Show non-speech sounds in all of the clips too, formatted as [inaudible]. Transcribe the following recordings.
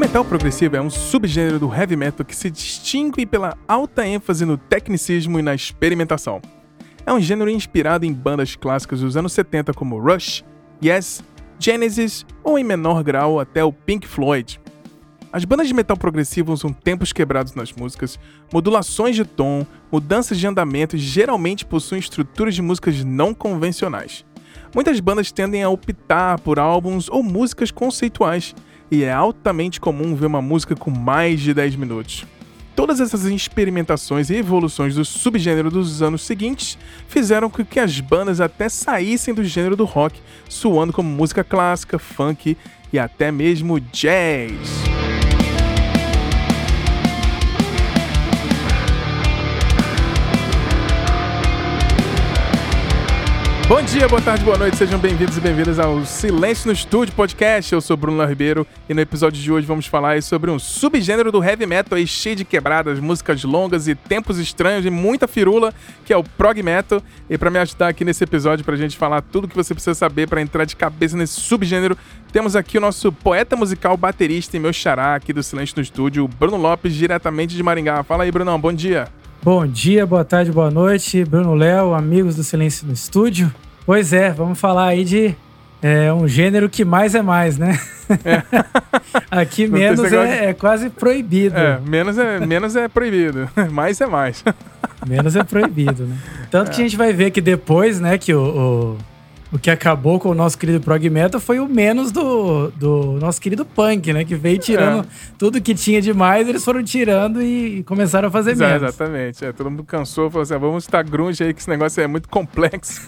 metal progressivo é um subgênero do heavy metal que se distingue pela alta ênfase no tecnicismo e na experimentação. É um gênero inspirado em bandas clássicas dos anos 70 como Rush, Yes, Genesis ou em menor grau até o Pink Floyd. As bandas de metal progressivo usam tempos quebrados nas músicas, modulações de tom, mudanças de andamento e geralmente possuem estruturas de músicas não convencionais. Muitas bandas tendem a optar por álbuns ou músicas conceituais, e é altamente comum ver uma música com mais de 10 minutos. Todas essas experimentações e evoluções do subgênero dos anos seguintes fizeram com que as bandas até saíssem do gênero do rock, soando como música clássica, funk e até mesmo jazz. Bom dia, boa tarde, boa noite, sejam bem-vindos e bem-vindas ao Silêncio no Estúdio podcast. Eu sou Bruno Ribeiro e no episódio de hoje vamos falar sobre um subgênero do heavy metal aí cheio de quebradas, músicas longas e tempos estranhos e muita firula, que é o prog metal. E para me ajudar aqui nesse episódio pra gente falar tudo que você precisa saber para entrar de cabeça nesse subgênero, temos aqui o nosso poeta musical, baterista e meu xará aqui do Silêncio no Estúdio, Bruno Lopes, diretamente de Maringá. Fala aí, Brunão, bom dia. Bom dia, boa tarde, boa noite, Bruno Léo, amigos do Silêncio no Estúdio. Pois é, vamos falar aí de é, um gênero que mais é mais, né? É. [laughs] Aqui Não menos é, é, quase proibido. É, menos é, menos é proibido, [laughs] mais é mais. Menos é proibido, né? Tanto que a gente vai ver que depois, né, que o, o o que acabou com o nosso querido prog metal foi o menos do, do nosso querido punk, né? Que veio tirando é. tudo que tinha demais, eles foram tirando e, começaram a fazer menos. Exatamente. É, todo mundo cansou, falou assim: ah, vamos estar grunge aí, que esse negócio é muito complexo.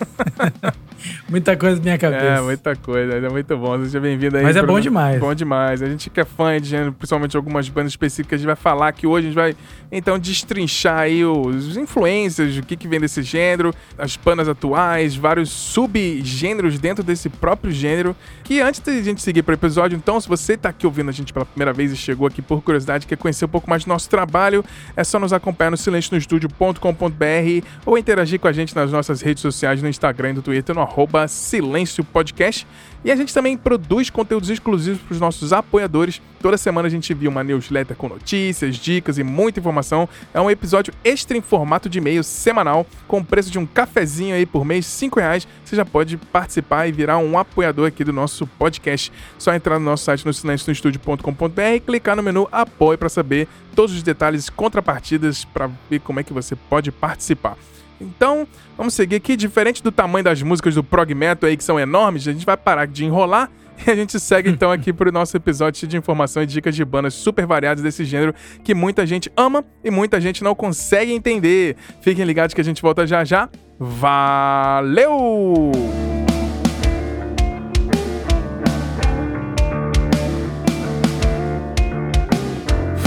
[laughs] muita coisa na minha cabeça. É, muita coisa. É muito bom. Seja bem-vindo aí. Mas é bom demais. Bom demais. A gente que é fã de gênero, principalmente algumas bandas específicas, a gente vai falar que hoje a gente vai, então, destrinchar aí os influências, o que, que vem desse gênero, as bandas atuais, vários sub gêneros dentro desse próprio gênero. Que antes de a gente seguir para o episódio, então, se você está aqui ouvindo a gente pela primeira vez e chegou aqui por curiosidade, quer conhecer um pouco mais do nosso trabalho, é só nos acompanhar no silencionostudio.com.br ou interagir com a gente nas nonossas redes sociais, no Instagram e no Twitter, no arroba Silêncio Podcast. E a gente também produz conteúdos exclusivos para os nossos apoiadores. Toda semana a gente envia uma newsletter com notícias, dicas e muita informação. É um episódio extra em formato de e-mail semanal, com o preço de um cafezinho aí por mês, 5 reais. Você já pode participar e virar um apoiador aqui do nosso podcast. Só entrar no nosso site no silencionostudio.com.br e clicar no menu apoio para saber todos os detalhes contrapartidas para ver como é que você pode participar. Então, vamos seguir aqui. Diferente do tamanho das músicas do prog metal aí, que são enormes, a gente vai parar de enrolar [laughs] e a gente segue então aqui para o nosso episódio de informação e dicas de bandas super variadas desse gênero que muita gente ama e muita gente não consegue entender. Fiquem ligados que a gente volta já já. Valeu!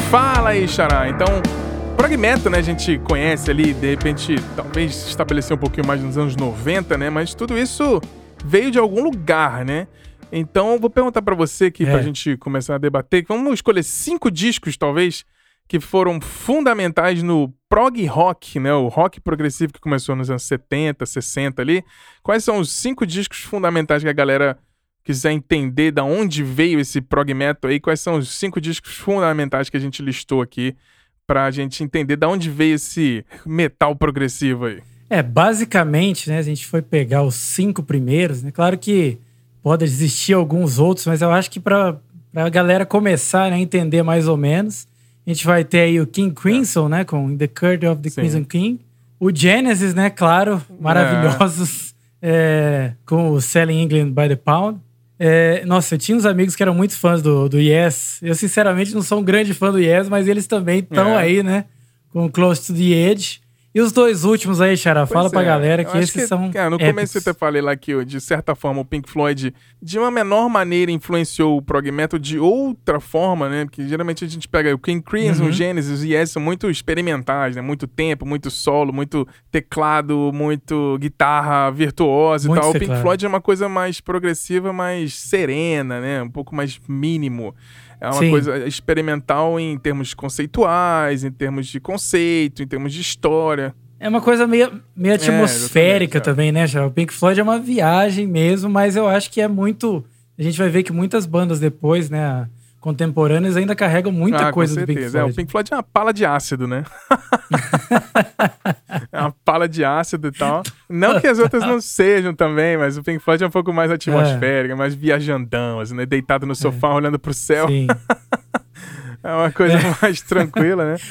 Fala aí, Xará. Então, Fragmento, né, a gente conhece ali, de repente, talvez estabelecer um pouquinho mais nos anos 90, né? Mas tudo isso veio de algum lugar, né? Então, vou perguntar para você aqui, é. pra gente começar a debater. Vamos escolher cinco discos, talvez, que foram fundamentais no prog rock, né? O rock progressivo que começou nos anos 70, 60 ali. Quais são os cinco discos fundamentais que a galera quiser entender da onde veio esse prog metal aí? Quais são os cinco discos fundamentais que a gente listou aqui pra gente entender de onde veio esse metal progressivo aí. É, basicamente, né, a gente foi pegar os cinco primeiros, né? Claro que pode existir alguns outros, mas eu acho que para a galera começar né, a entender mais ou menos, a gente vai ter aí o King Crimson, é. né, com The Curse of the Sim. Crimson King. O Genesis, né, claro, maravilhosos, é. É, com o Selling England by the Pound. É, nossa, eu tinha uns amigos que eram muito fãs do, do Yes. Eu, sinceramente, não sou um grande fã do Yes, mas eles também estão é. aí, né? Com Close to the Edge. E os dois últimos aí, Xará, fala é. pra galera que esses que, são. Cara, no épicos. começo eu até falei lá que, de certa forma, o Pink Floyd, de uma menor maneira, influenciou o prog metal de outra forma, né? Porque geralmente a gente pega o King Crimson, uhum. o Genesis e Yes são muito experimentais, né? Muito tempo, muito solo, muito teclado, muito guitarra virtuosa muito e tal. Teclado. O Pink Floyd é uma coisa mais progressiva, mais serena, né? Um pouco mais mínimo. É uma Sim. coisa experimental em termos conceituais, em termos de conceito, em termos de história. É uma coisa meio, meio é, atmosférica é, também, né, O Pink Floyd é uma viagem mesmo, mas eu acho que é muito. A gente vai ver que muitas bandas depois, né? Contemporâneas ainda carregam muita Ah, com coisa do Pink certeza. É, Floyd. o Pink Floyd é uma pala de ácido, né? [laughs] é uma pala de ácido e tal. Não que as outras não sejam também, mas o Pink Floyd é um pouco mais atmosférico, mais viajandão, assim, né? Deitado no sofá, olhando pro céu. Sim. [laughs] É uma coisa [laughs] mais tranquila, né? [laughs]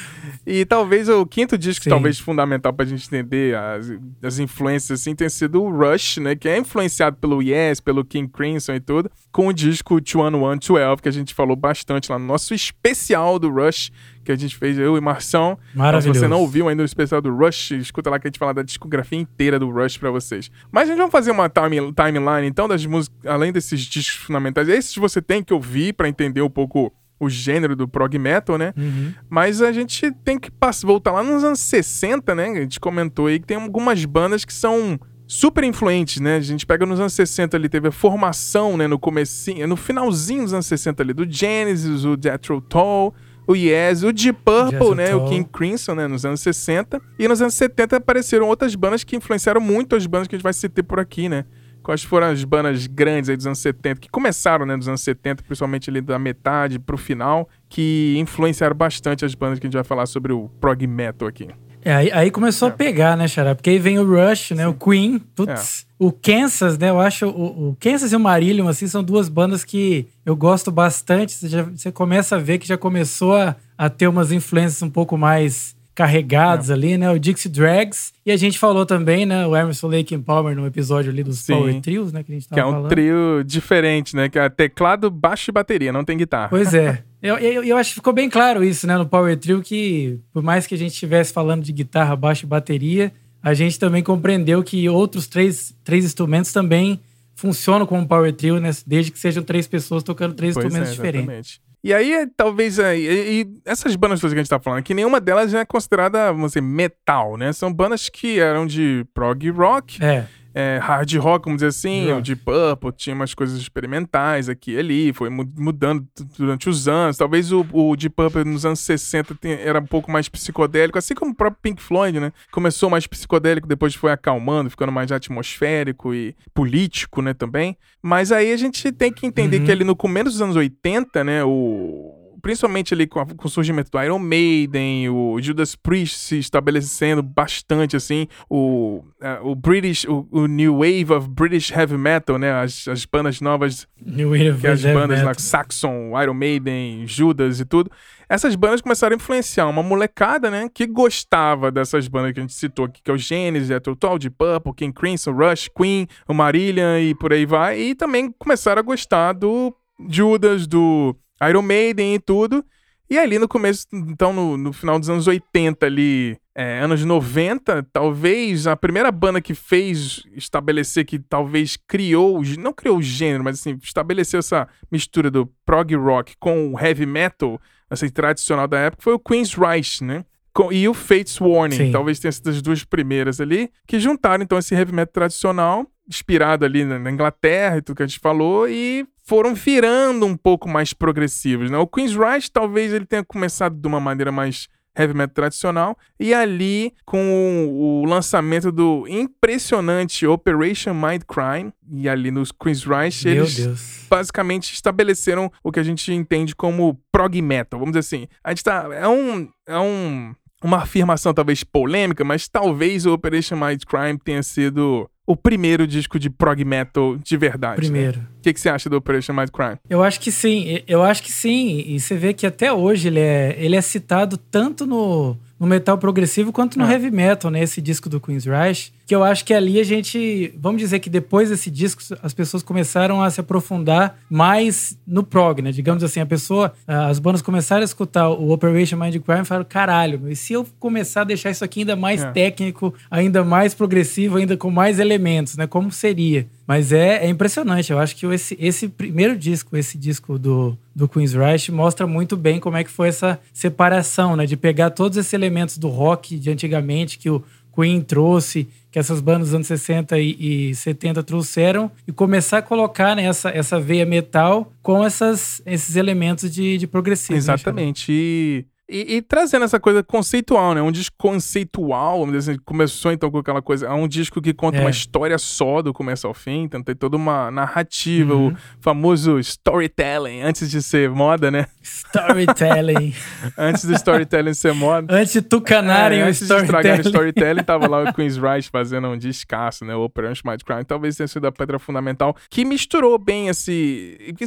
E talvez o quinto disco, Sim. talvez fundamental pra gente entender as, as influências, assim, tenha sido o Rush, né? Que é influenciado pelo Yes, pelo King Crimson e tudo, com o disco 21112, que a gente falou bastante lá no nosso especial do Rush, que a gente fez, eu e Marção. Então, se Maravilhoso. você não ouviu ainda o especial do Rush, escuta lá que a gente fala da discografia inteira do Rush pra vocês. Mas a gente vai fazer uma time- timeline, então, das músicas, além desses discos fundamentais. Esses você tem que ouvir pra entender um pouco o gênero do prog metal, né? Uhum. Mas a gente tem que voltar lá nos anos 60, né? A gente comentou aí que tem algumas bandas que são super influentes, né? A gente pega nos anos 60 ali, teve a formação, né? No comecinho, no finalzinho dos anos 60 ali, do Genesis, o Jethro Tull, o Yes, o Deep Purple, né? O. King Crimson, né? Nos anos 60. E nos anos 70 apareceram outras bandas que influenciaram muito as bandas que a gente vai citar por aqui, né? Quais foram as bandas grandes aí dos anos 70, que começaram, né, dos anos 70, principalmente ali da metade pro final, que influenciaram bastante as bandas que a gente vai falar sobre o prog metal aqui. É, aí, aí começou a pegar, né, Xará? Porque aí vem o Rush, né? O Queen, putz. O Kansas, né? Eu acho o, o Kansas e o Marillion, assim, são duas bandas que eu gosto bastante. Você, já- você começa a ver que já começou a, a ter umas influências um pouco mais carregadas ali, né? O Dixie Drags. E a gente falou também, né? O Emerson Lake and Palmer no episódio ali dos Sim. Power Trios, né? Que a gente tava Que é um falando. trio diferente, né? Que é teclado, baixo e bateria, não tem guitarra. Pois é. [laughs] Eu, eu, eu acho que ficou bem claro isso, né, no Power Trio, que por mais que a gente estivesse falando de guitarra, baixo e bateria, a gente também compreendeu que outros três, três instrumentos também funcionam como Power Trio, né? Desde que sejam três pessoas tocando três Pois instrumentos é, diferentes. E aí, talvez, é, e, e essas bandas todas que a gente tá falando aqui, nenhuma delas é considerada, vamos dizer, metal, né? São bandas que eram de prog rock, É, é, hard rock, vamos dizer assim, Rock. o de Purple tinha umas coisas experimentais aqui e ali, foi mu- mudando durante os anos. Talvez o, o de Purple nos anos 60 tenha- era um pouco mais psicodélico, assim como o próprio Pink Floyd, né? Começou mais psicodélico, depois foi acalmando, ficando mais atmosférico e político, né, também. Mas aí a gente tem que entender Uhum. que ali no começo dos anos 80, né, o principalmente ali com, a- com o surgimento do Iron Maiden, o Judas Priest se estabelecendo bastante, assim, o, eh, o British, o, o New Wave of British Heavy Metal, né, as, as bandas novas, New Wave of as bandas lá, Saxon, Iron Maiden, Judas e tudo, essas bandas começaram a influenciar uma molecada, né, que gostava dessas bandas que a gente citou aqui, que é o Genesis, é Total, de Purple, King Crimson, Rush, Queen, o Marillion e por aí vai, e também começaram a gostar do Judas, do Iron Maiden e tudo. E ali no começo, então no, no final dos anos 80 ali, é, anos 90, talvez a primeira banda que fez estabelecer que talvez criou, não criou o gênero, mas assim, estabeleceu essa mistura do prog rock com o heavy metal, assim, tradicional da época, foi o Queen's Reich, né? Com- e o Fates Warning, Sim. talvez tenha sido as duas primeiras ali, que juntaram então esse heavy metal tradicional, inspirado ali na Inglaterra e tudo que a gente falou, e foram virando um pouco mais progressivos, né? O Queen's Reich talvez ele tenha começado de uma maneira mais heavy metal tradicional, e ali com o, o lançamento do impressionante Operation Mindcrime, e ali nos Queen's Reich, Meu eles Deus. basicamente estabeleceram o que a gente entende como prog metal. Vamos dizer assim, a gente tá. É um. É um uma afirmação talvez polêmica, mas talvez o Operation Mindcrime tenha sido o primeiro disco de prog metal de verdade. né? Primeiro. O que, que você acha do Operation Mindcrime? Eu acho que sim, eu acho que sim. E você vê que até hoje ele é, ele é citado tanto no, no metal progressivo quanto no É. heavy metal, né? Esse disco do Queen's Rush. Que eu acho que ali a gente. Vamos dizer que depois desse disco, as pessoas começaram a se aprofundar mais no prog, né? Digamos assim, a pessoa. ah, As bandas começaram a escutar o Operation Mind Crime e falaram: caralho, meu, e se eu começar a deixar isso aqui ainda mais É. técnico, ainda mais progressivo, ainda com mais elementos, né? Como seria? Mas é, é impressionante. Eu acho que esse, esse primeiro disco, esse disco do, do Queen's Rush, mostra muito bem como é que foi essa separação, né? De pegar todos esses elementos do rock de antigamente que o Queen trouxe, que essas bandas dos anos 60 e, e 70 trouxeram, e começar a colocar né, essa, essa veia metal com essas, esses elementos de, de progressivo. né, Exatamente. E E, e, trazendo essa coisa conceitual, né? Um disco conceitual, assim, começou então com aquela coisa. É um disco que conta é. uma história só do começo ao fim, então tem toda uma narrativa, uhum. o famoso storytelling, antes de ser moda, né? Storytelling. [laughs] antes do storytelling ser moda. Antes de tucanarem é, o antes storytelling. Antes de estragar o storytelling, [laughs] tava lá o Queen's Rice fazendo um descasso, né? O Operation Might Crime. Talvez tenha sido a pedra fundamental, que misturou bem esse. Que,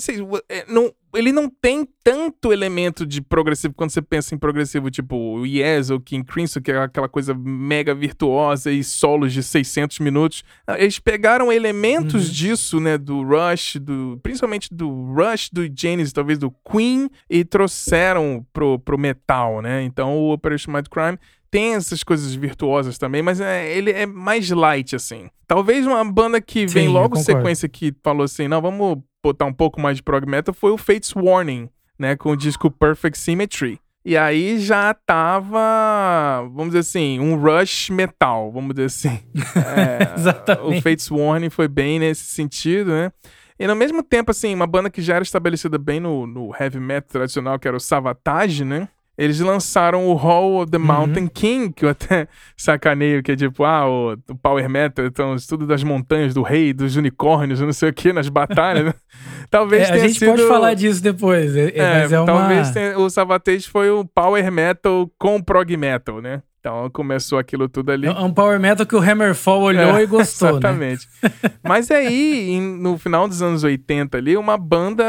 é, não, ele não tem tanto elemento de progressivo quando você pensa em progressivo, tipo o Yes ou King Crimson, que é aquela coisa mega virtuosa e solos de 600 minutos. Eles pegaram elementos uhum. disso, né, do Rush, do, principalmente do Rush, do Genesis, talvez do Queen, e trouxeram pro, pro metal, né? Então o Operation Might Crime tem essas coisas virtuosas também, mas é, ele é mais light, assim. Talvez uma banda que Sim, vem logo sequência que falou assim, não, vamos botar um pouco mais de prog metal foi o Fates Warning, né, com o disco Perfect Symmetry. E aí já tava, vamos dizer assim, um rush metal, vamos dizer assim. [laughs] É, Exatamente. O Fates Warning foi bem nesse sentido, né? E no mesmo tempo, assim, uma banda que já era estabelecida bem no, no heavy metal tradicional, que era o Savatage, né? Eles lançaram o Hall of the Mountain uhum. King, que eu até sacaneio, que é tipo, ah, o, o Power Metal, então, estudo das montanhas, do rei, dos unicórnios, não sei o que, nas batalhas. [laughs] Talvez é, tenha A gente sido... pode falar disso depois, é, é, mas é uma... Talvez tenha... o Savatage foi o Power Metal com Prog Metal, né? Então começou aquilo tudo ali. É um power metal que o Hammerfall olhou é, e gostou, né? Exatamente. Né? Mas aí, no final dos anos 80 ali, uma banda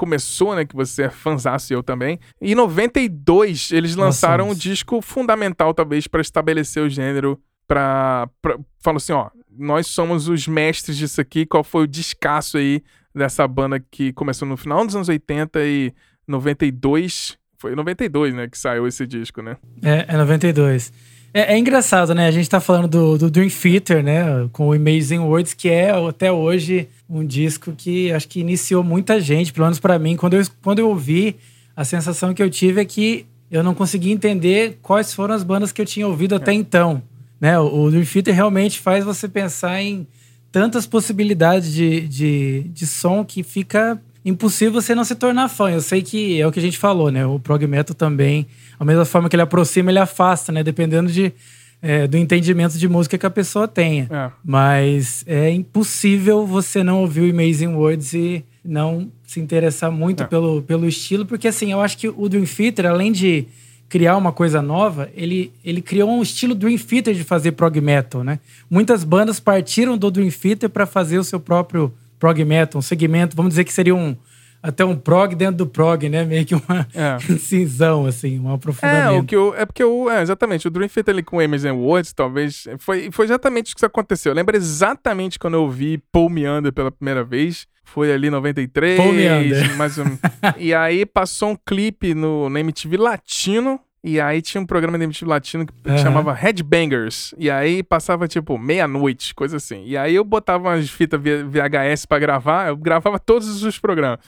começou, né? Que você é fãzaço e eu também. E em 92, eles lançaram Nossa, um disco fundamental, talvez, para estabelecer o gênero. Pra, pra. Falou assim: ó, nós somos os mestres disso aqui. Qual foi o descasso aí dessa banda que começou no final dos anos 80 e 92. Foi 92, né? Que saiu esse disco, né? É, é 92. É, é, engraçado, né? A gente tá falando do, do Dream Theater, né? Com o Amazing Words, que é até hoje um disco que acho que iniciou muita gente, pelo menos para mim. Quando eu, quando eu ouvi, a sensação que eu tive é que eu não conseguia entender quais foram as bandas que eu tinha ouvido até então. Né? O, o Dream Theater realmente faz você pensar em tantas possibilidades de, de, de som que fica impossível você não se tornar fã. Eu sei que é o que a gente falou, né? O prog metal também, a mesma forma que ele aproxima, ele afasta, né? Dependendo de, é, do entendimento de música que a pessoa tenha. É. Mas é impossível você não ouvir o Amazing Words e não se interessar muito é. pelo, pelo estilo, porque assim, eu acho que o Dream Theater, além de criar uma coisa nova, ele, ele criou um estilo Dream Theater de fazer prog metal, né? Muitas bandas partiram do Dream Theater para fazer o seu próprio prog metal, um segmento, vamos dizer que seria um até um prog dentro do prog, né? Meio que uma é. [laughs] cinzão, assim, um aprofundamento. É, o que eu, é porque o, é, exatamente, o Dream Theater ali com Emerson Woods, talvez, foi, foi exatamente isso que aconteceu. Eu lembro exatamente quando eu vi Paul Meander pela primeira vez, foi ali em 93. Paul Meander. Mais um, [laughs] e aí passou um clipe no, na MTV Latino, e aí tinha um programa de MTV Latino que, uhum. chamava Headbangers. E aí passava, tipo, meia-noite, coisa assim. E aí eu botava umas fitas VHS para gravar, eu gravava todos os programas.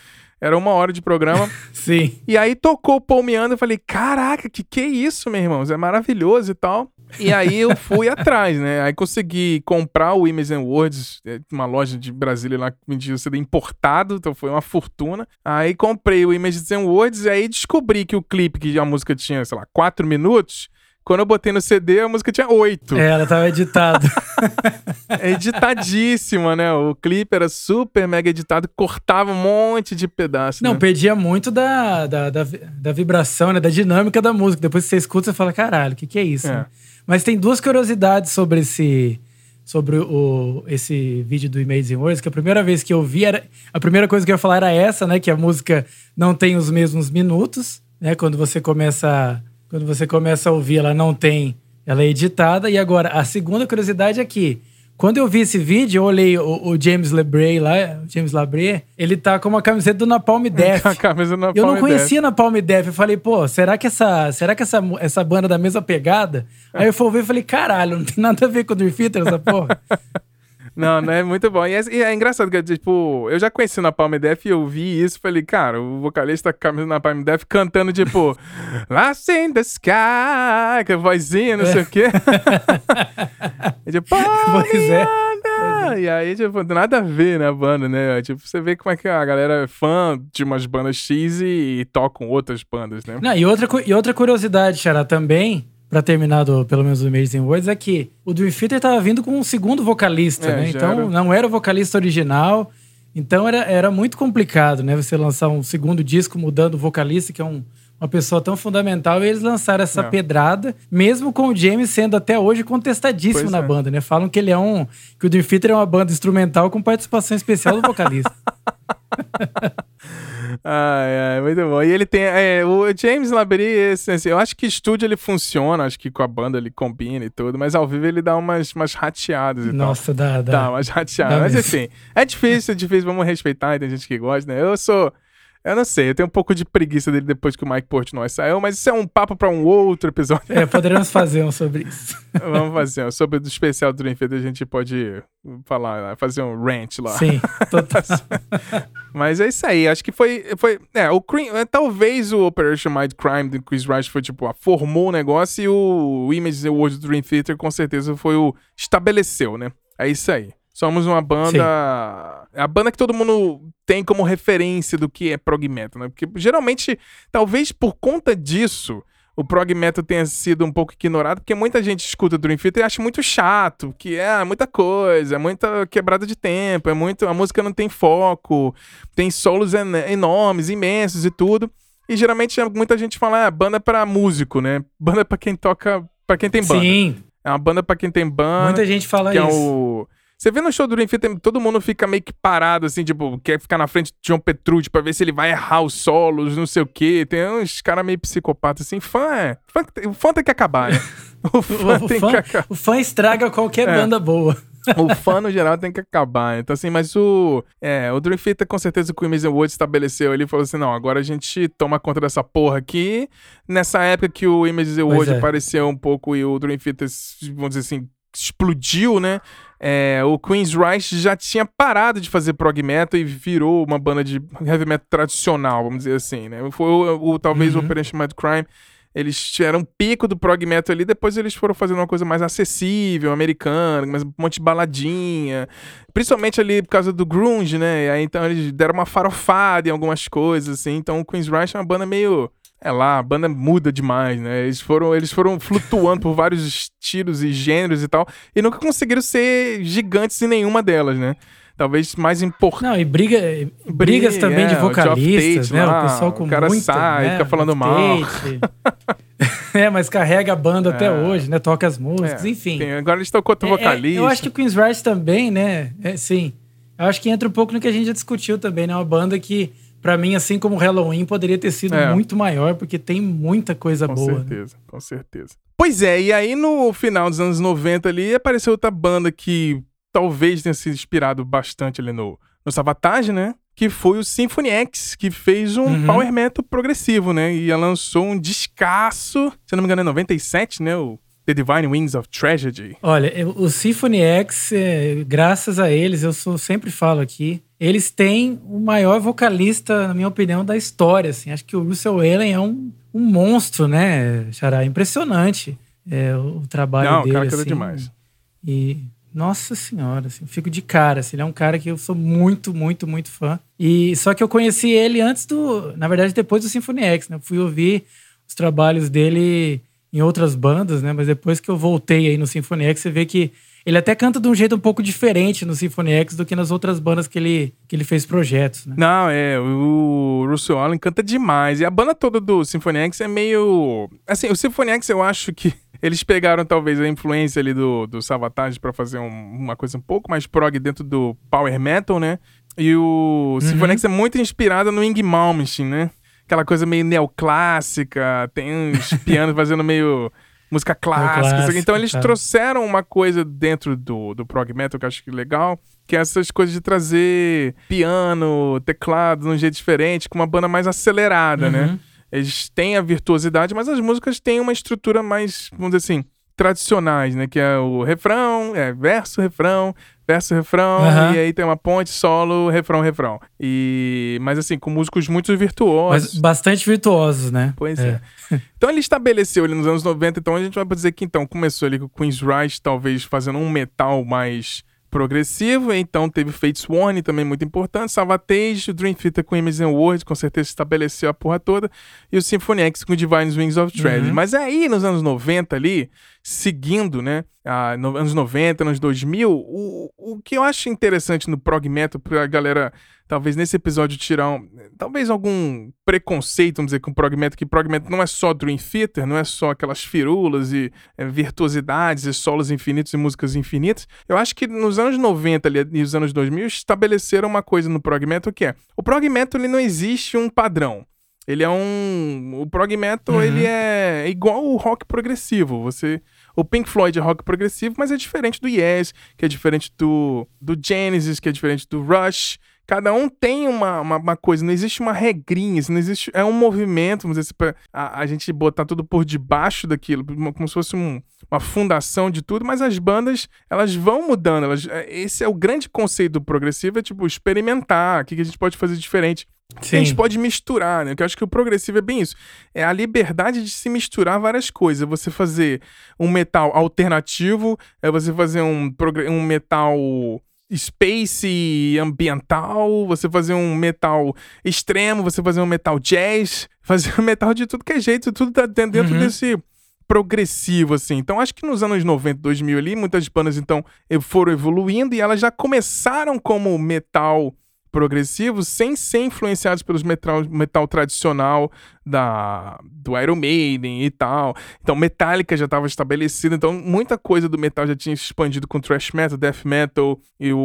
Era uma hora de programa. [laughs] Sim. E aí tocou o Paul Meander, eu falei, caraca, que que é isso, meu irmão? É maravilhoso e tal. E aí eu fui atrás, né? Aí consegui comprar o Images and Words, é, uma loja de Brasília lá que vendia CD importado, então foi uma fortuna. Aí comprei o Images and Words e aí descobri que o clipe, que a música tinha, sei lá, quatro minutos, quando eu botei no CD, a música tinha oito. É, ela tava editada. [laughs] Editadíssima, né? O clipe era super mega editado, cortava um monte de pedaço. Não, né? perdia muito da, da, da, da, vibração, né? Da dinâmica da música. Depois que você escuta, você fala, caralho, o que, que é isso? É. Né? Mas tem duas curiosidades sobre esse sobre o, esse vídeo do Amazing Words, que a primeira vez que eu vi era. A primeira coisa que eu ia falar era essa, né? Que a música não tem os mesmos minutos, né? Quando você começa quando você começa a ouvir, ela não tem. Ela é editada. E agora, a segunda curiosidade é que. Quando eu vi esse vídeo, eu olhei o, o James Lebre lá, o James Labre, ele tá com uma camiseta do Napalm [laughs] Death. a camisa do Napalm eu não conhecia Death. Napalm Death. Eu falei, pô, será que essa, será que essa, essa banda é da mesma pegada? Aí eu fui ver e falei, caralho, não tem nada a ver com o Dream Theater essa porra. [laughs] Não, não é muito bom. E é, e é, engraçado que, tipo, eu já conheci na Palm Def e eu vi isso falei, cara, o vocalista camisa na Palm Def cantando, tipo, [laughs] Last in the Sky, que vozinha, não sei o quê. [laughs] e, tipo, pois é. e aí, tipo, nada a ver na banda, né? Tipo, você vê como é que a galera é fã de umas bandas X e, e tocam outras bandas, né? Não, e, outra, e outra curiosidade, Xará, também, pra terminar do, pelo menos o Amazing Words, é que o Dream Theater tava vindo com um segundo vocalista, É, né? Então era. não era o vocalista original. Então era, era muito complicado, né? Você lançar um segundo disco mudando o vocalista, que é um- uma pessoa tão fundamental, e eles lançaram essa É. pedrada, mesmo com o James sendo até hoje contestadíssimo Pois na é. banda, né? Falam que ele é um. que o Dream Theater é uma banda instrumental com participação especial do vocalista. [laughs] Ai, ai, muito bom. E ele tem. é, o James Labrie, assim, eu acho que estúdio ele funciona, acho que com a banda ele combina e tudo, mas ao vivo ele dá umas, umas rateadas e tal. Nossa, dá, dá. Dá umas rateadas. Dá Mas mesmo. assim, é difícil, é difícil, vamos respeitar, tem gente que gosta, né? Eu sou. Eu não sei, eu tenho um pouco de preguiça dele depois que o Mike Portnoy saiu, mas isso é um papo pra um outro episódio. É, poderemos fazer um sobre isso. [laughs] Vamos fazer, ó, sobre o especial do Dream Theater a gente pode falar, fazer um rant lá. Sim, total. [laughs] Mas é isso aí, acho que foi. foi é, o Cream, é, talvez o Operation Mind Crime do Chris Rush foi tipo, ah, formou o negócio e o Image World do Dream Theater com certeza foi o. estabeleceu, né? É isso aí. Somos uma banda. É a banda que todo mundo tem como referência do que é prog metal, né? Porque geralmente, talvez por conta disso, o prog metal tenha sido um pouco ignorado, porque muita gente escuta Dream Theater e acha muito chato, que é muita coisa, é muita quebrada de tempo, é muito. A música não tem foco, tem solos en- enormes, imensos e tudo. E geralmente muita gente fala, ah, banda pra músico, né? Banda pra quem toca. pra quem tem banda. Sim, É uma banda pra quem tem banda muita gente fala que é isso. o. Você vê no show do Dream Theater, todo mundo fica meio que parado, assim, tipo, quer ficar na frente de John Petrucci pra ver se ele vai errar os solos, não sei o quê. Tem uns caras meio psicopatas, assim. Fã é. Fã, o fã tem que acabar, né? [laughs] O fã O tem fã, que acabar. o fã estraga qualquer É. banda boa. O fã, no geral, tem que acabar. Então, assim, mas o. É, o Dream Theater, com certeza, que o Image World estabeleceu ali, falou assim: não, agora a gente toma conta dessa porra aqui. Nessa época que o Image World é. apareceu um pouco e o Dream Theater, vamos dizer assim, explodiu, né? É, o Queen's Rush já tinha parado de fazer prog metal e virou uma banda de heavy metal tradicional, vamos dizer assim, né? Foi o, o- talvez o Uhum. Operation Mad Crime. Eles tiveram um pico do prog metal ali, depois eles foram fazendo uma coisa mais acessível, americana, mais um monte de baladinha. Principalmente ali por causa do grunge, né? E aí então eles deram uma farofada em algumas coisas, assim. Então o Queen's Rush é uma banda meio. É lá, a banda muda demais, né? Eles foram, eles foram flutuando por vários estilos e gêneros e tal, e nunca conseguiram ser gigantes em nenhuma delas, né? Talvez mais importante. Não, e briga, brigas também é, de o vocalistas, Tate né? lá, o pessoal com o cara sai, né? fica falando mal. [laughs] É, mas carrega a banda até É. hoje, né? Toca as músicas, É, enfim. tem- agora eles estão com outro É, é, vocalista. eu acho que o Queen's Rush também, né? É, sim. Eu acho que entra um pouco no que a gente já discutiu também, né? Uma banda que, pra mim, assim como o Halloween, poderia ter sido É. muito maior, porque tem muita coisa Com boa. né? certeza, com certeza. Pois é, e aí no final dos anos 90 ali apareceu outra banda que talvez tenha se inspirado bastante ali no, no Savatage, né? Que foi o Symphony X, que fez um Uhum. power metal progressivo, né? E lançou um descasso, se não me engano é 97, né? O The Divine Wings of Tragedy. Olha, o Symphony X, é, graças a eles, eu sou- sempre falo aqui, eles têm o maior vocalista, na minha opinião, da história. Assim. Acho que o Russell Allen é um, um monstro, né, Xará? Impressionante é, o, o trabalho Não, o dele. cara canta assim. demais. E, nossa senhora, assim, eu fico de cara. Assim, ele é um cara que eu sou muito, muito, muito fã. E só que eu conheci ele antes do. Na verdade, depois do Symphony X, né? Eu fui ouvir os trabalhos dele em outras bandas, né? Mas depois que eu voltei aí no Symphony X, você vê que ele até canta de um jeito um pouco diferente no Symphony X do que nas outras bandas que ele, que ele fez projetos, né? Não, é, o Russell Allen canta demais. E a banda toda do Symphony X é meio. Assim, o Symphony X eu acho que [laughs] eles pegaram talvez a influência ali do, do Savatage pra fazer um- uma coisa um pouco mais prog dentro do Power Metal, né? E o Symphony X é muito inspirado no Ing Malmsteen, né? Aquela coisa meio neoclássica, tem uns [laughs] pianos fazendo meio música clássica. Aqui. então eles tá. trouxeram uma coisa dentro do, do prog metal que eu acho que é legal, que é essas coisas de trazer piano, teclado de um jeito diferente, com uma banda mais acelerada, né? Uhum. Eles têm a virtuosidade, mas as músicas têm uma estrutura mais, vamos dizer assim, tradicionais, né? Que é o refrão, é verso, refrão, verso, refrão, Aham. e aí tem uma ponte, solo, refrão, refrão. E mas assim, com músicos muito Mas virtuosos. bastante virtuosos, né? Pois é. [laughs] Então ele estabeleceu ali nos anos 90, então a gente vai dizer que então começou ali com o Queen's talvez fazendo um metal mais progressivo, então teve Fates Warning também muito importante, Savatage, o Dream Theater com Imagine World, com certeza estabeleceu a porra toda, e o Symphony X com Divine Wings of Treasure. Uhum. Mas aí, nos anos 90 ali, seguindo, né, ah, no, anos 90, anos 2000, o, o que eu acho interessante no prog metal, pra galera talvez nesse episódio tirar um, talvez algum preconceito, vamos dizer, com prog metal, que prog metal não é só Dream Theater, não é só aquelas firulas e é, virtuosidades e solos infinitos e músicas infinitas. Eu acho que nos anos 90 ali, e os anos 2000 estabeleceram uma coisa no prog metal que é, o prog metal ele não existe um padrão. Ele é um. O prog metal, uhum. ele é igual o rock progressivo. Você. O Pink Floyd é rock progressivo, mas é diferente do Yes, que é diferente do, do Genesis, que é diferente do Rush, Cada um tem uma, uma, uma, coisa, não existe uma regrinha, não existe. É um movimento, vamos dizer assim, a, a gente botar tudo por debaixo daquilo, como se fosse um, uma fundação de tudo, mas as bandas, elas vão mudando. Elas, é, esse é o grande conceito do progressivo, é tipo, experimentar, o que, que a gente pode fazer diferente. Sim. A gente pode misturar, né? Porque eu acho que o progressivo é bem isso. É a liberdade de se misturar várias coisas. Você fazer um metal alternativo, é você fazer um, um metal space ambiental, você fazer um metal extremo, você fazer um metal jazz, [laughs] fazer um metal de tudo que é jeito, tudo tá dentro uhum. desse progressivo, assim. Então, acho que nos anos 90, 2000 ali, muitas bandas, então, foram evoluindo e elas já começaram como metal progressivos sem ser influenciados pelos metal, metal tradicional da, do Iron Maiden e tal. Então, Metallica já estava estabelecido, então muita coisa do metal já tinha expandido com thrash metal, death metal, e o,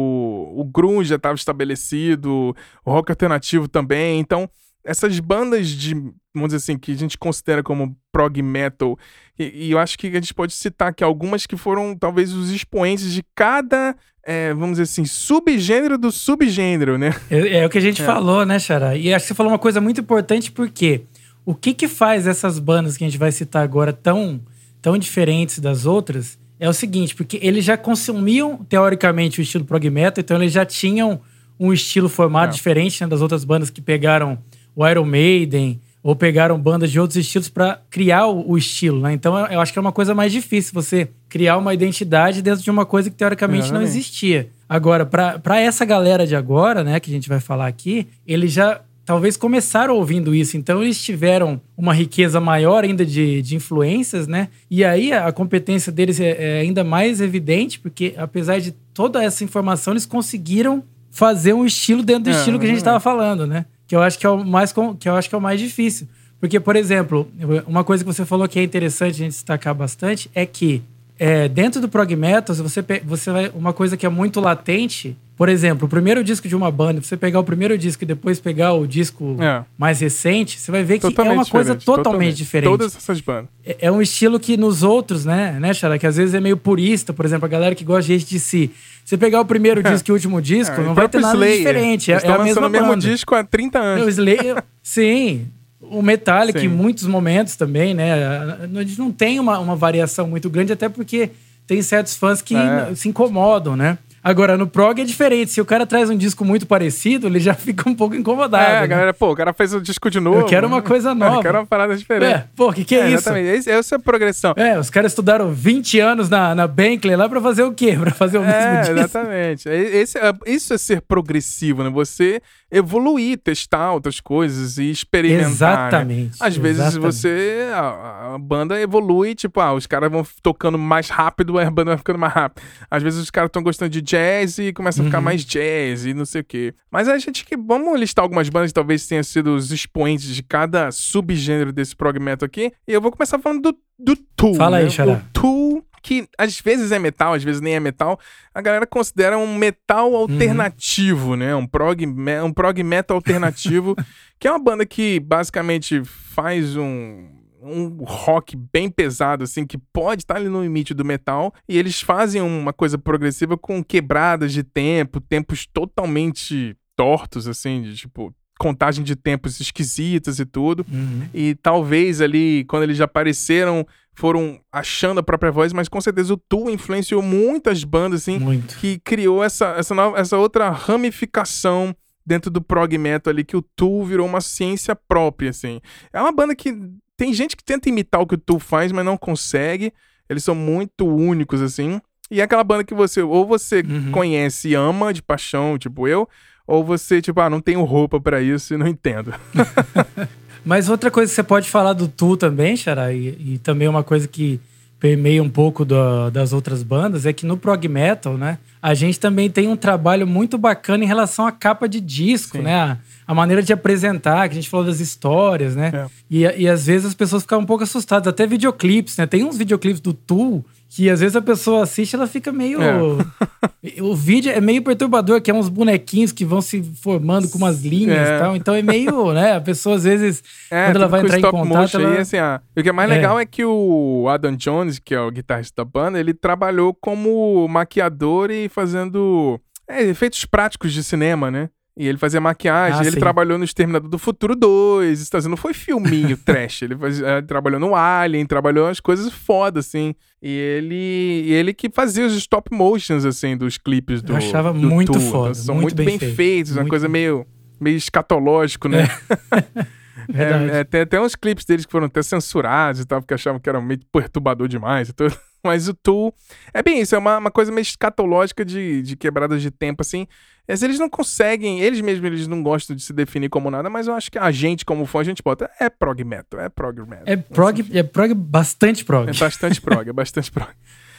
o grunge já estava estabelecido, o rock alternativo também. Então, essas bandas de, vamos dizer assim, que a gente considera como prog metal, e, e eu acho que a gente pode citar aqui algumas que foram talvez os expoentes de cada é, vamos dizer assim, subgênero do subgênero, né? É, é o que a gente é. falou, né, Xará? E acho que você falou uma coisa muito importante, porque o que que faz essas bandas que a gente vai citar agora tão, tão diferentes das outras é o seguinte, porque eles já consumiam, teoricamente, o estilo prog metal, então eles já tinham um estilo formado é. diferente né, das outras bandas que pegaram o Iron Maiden, ou pegaram bandas de outros estilos para criar o, o, estilo, né? Então eu acho que é uma coisa mais difícil você criar uma identidade dentro de uma coisa que teoricamente não existia. Agora, para essa galera de agora, né, que a gente vai falar aqui, eles já talvez começaram ouvindo isso, então eles tiveram uma riqueza maior ainda de, de influências, né? E aí a, a competência deles é, é ainda mais evidente, porque apesar de toda essa informação, eles conseguiram fazer um estilo dentro do é, estilo que a gente estava falando, né? Que eu acho que é o mais que eu acho que é o mais difícil. Porque, por exemplo, uma coisa que você falou que é interessante a gente destacar bastante é que é, dentro do prog metal, você, você vai. Uma coisa que é muito latente, por exemplo, o primeiro disco de uma banda, você pegar o primeiro disco e depois pegar o disco é. mais recente, você vai ver que totalmente é uma coisa totalmente, totalmente, diferente. Todas essas bandas. É, é, um estilo que nos outros, né, né, Xara, que às vezes é meio purista, por exemplo, a galera que gosta de de si. Você pegar o primeiro [laughs] é. disco e o último disco, é, não vai ter nada Slayer. diferente. É, é a mesma o mesmo disco há 30 anos. O Slayer, sim. O Metallica, sim. em muitos momentos também, né? A gente não tem uma, uma variação muito grande, até porque tem certos fãs que é. se incomodam, né? Agora, no prog é diferente. Se o cara traz um disco muito parecido, ele já [laughs] fica um pouco incomodado. É, né? galera, pô, o cara fez um disco de novo. Eu quero uma coisa nova. [laughs] eu quero uma parada diferente. É, pô, o que, que é, é, isso? Exatamente. Essa é a progressão. É, os caras estudaram 20 anos na, na Bentley lá pra fazer o quê? [laughs] Pra fazer o mesmo é, disco. Exatamente. Esse, é, isso é ser progressivo, né? Você evoluir, testar outras coisas e experimentar. Né? Exatamente. Né? Às vezes exatamente. você. A, a, banda evolui, tipo, ah, os caras vão tocando mais rápido, a banda vai ficando mais rápido. Às vezes os caras estão gostando de jazz e começa a ficar uhum. mais jazz e não sei o quê. Mas a gente que. Vamos listar algumas bandas que talvez tenham sido os expoentes de cada subgênero desse prog metal aqui. E eu vou começar falando do, do Tool. Fala né? aí, Xará. O Tool que às vezes é metal, às vezes nem é metal, a galera considera um metal alternativo, uhum. né? Um prog, um prog metal alternativo, [laughs] que é uma banda que basicamente faz um um rock bem pesado, assim, que pode estar ali no limite do metal, e eles fazem uma coisa progressiva com quebradas de tempo, tempos totalmente tortos, assim, de tipo, contagem de tempos esquisitas e tudo. Uhum. E talvez ali, quando eles já apareceram, foram achando a própria voz, mas com certeza o Tool influenciou muitas bandas, assim, Muito. que criou essa, essa, nova, essa outra ramificação dentro do prog metal ali, que o Tool virou uma ciência própria, assim. É uma banda que tem gente que tenta imitar o que o Tool faz, mas não consegue. Eles são muito únicos, assim. E é aquela banda que você, ou você uhum. conhece e ama de paixão, tipo eu, ou você, tipo, ah, não tenho roupa para isso e não entendo. [laughs] Mas outra coisa que você pode falar do Tu também, Xará, e, e também uma coisa que permeia um pouco do, das outras bandas, é que no prog metal, né, a gente também tem um trabalho muito bacana em relação à capa de disco, Sim. né? A, a, maneira de apresentar, que a gente falou das histórias, né? É. E, e às vezes as pessoas ficam um pouco assustadas, até videoclipes, né? Tem uns videoclipes do Tool que às vezes a pessoa assiste ela fica meio. É. [laughs] o vídeo é meio perturbador, que é uns bonequinhos que vão se formando com umas linhas é. e tal. Então é meio, [laughs] né? A pessoa às vezes, é, quando ela vai entrar em contato. Ela... Aí, assim, ah, o que é mais é. legal é que o Adam Jones, que é o guitarrista da banda, ele trabalhou como maquiador e fazendo é, efeitos práticos de cinema, né? E ele fazia maquiagem, ah, ele sim. trabalhou no Exterminador do Futuro 2, está não foi filminho [laughs] trash, ele, fazia, ele trabalhou no Alien, trabalhou as coisas foda, assim. E ele, ele que fazia os stop motions, assim, dos clipes do Eu achava do muito tour. foda, São muito, muito bem, bem, feitos, muito uma coisa meio, meio escatológico, né? É. [laughs] [laughs] É, é, tem até uns clipes deles que foram até censurados e tal, porque achavam que era meio perturbador demais e tudo. [laughs] Mas o Tool é bem isso, é uma, uma coisa meio escatológica de, de quebradas de tempo, assim. Mas eles não conseguem, eles mesmos eles não gostam de se definir como nada, mas eu acho que a gente, como fã, a gente bota. É prog metal, é prog metal. É prog, é prog bastante prog. É bastante prog, é bastante [laughs] prog.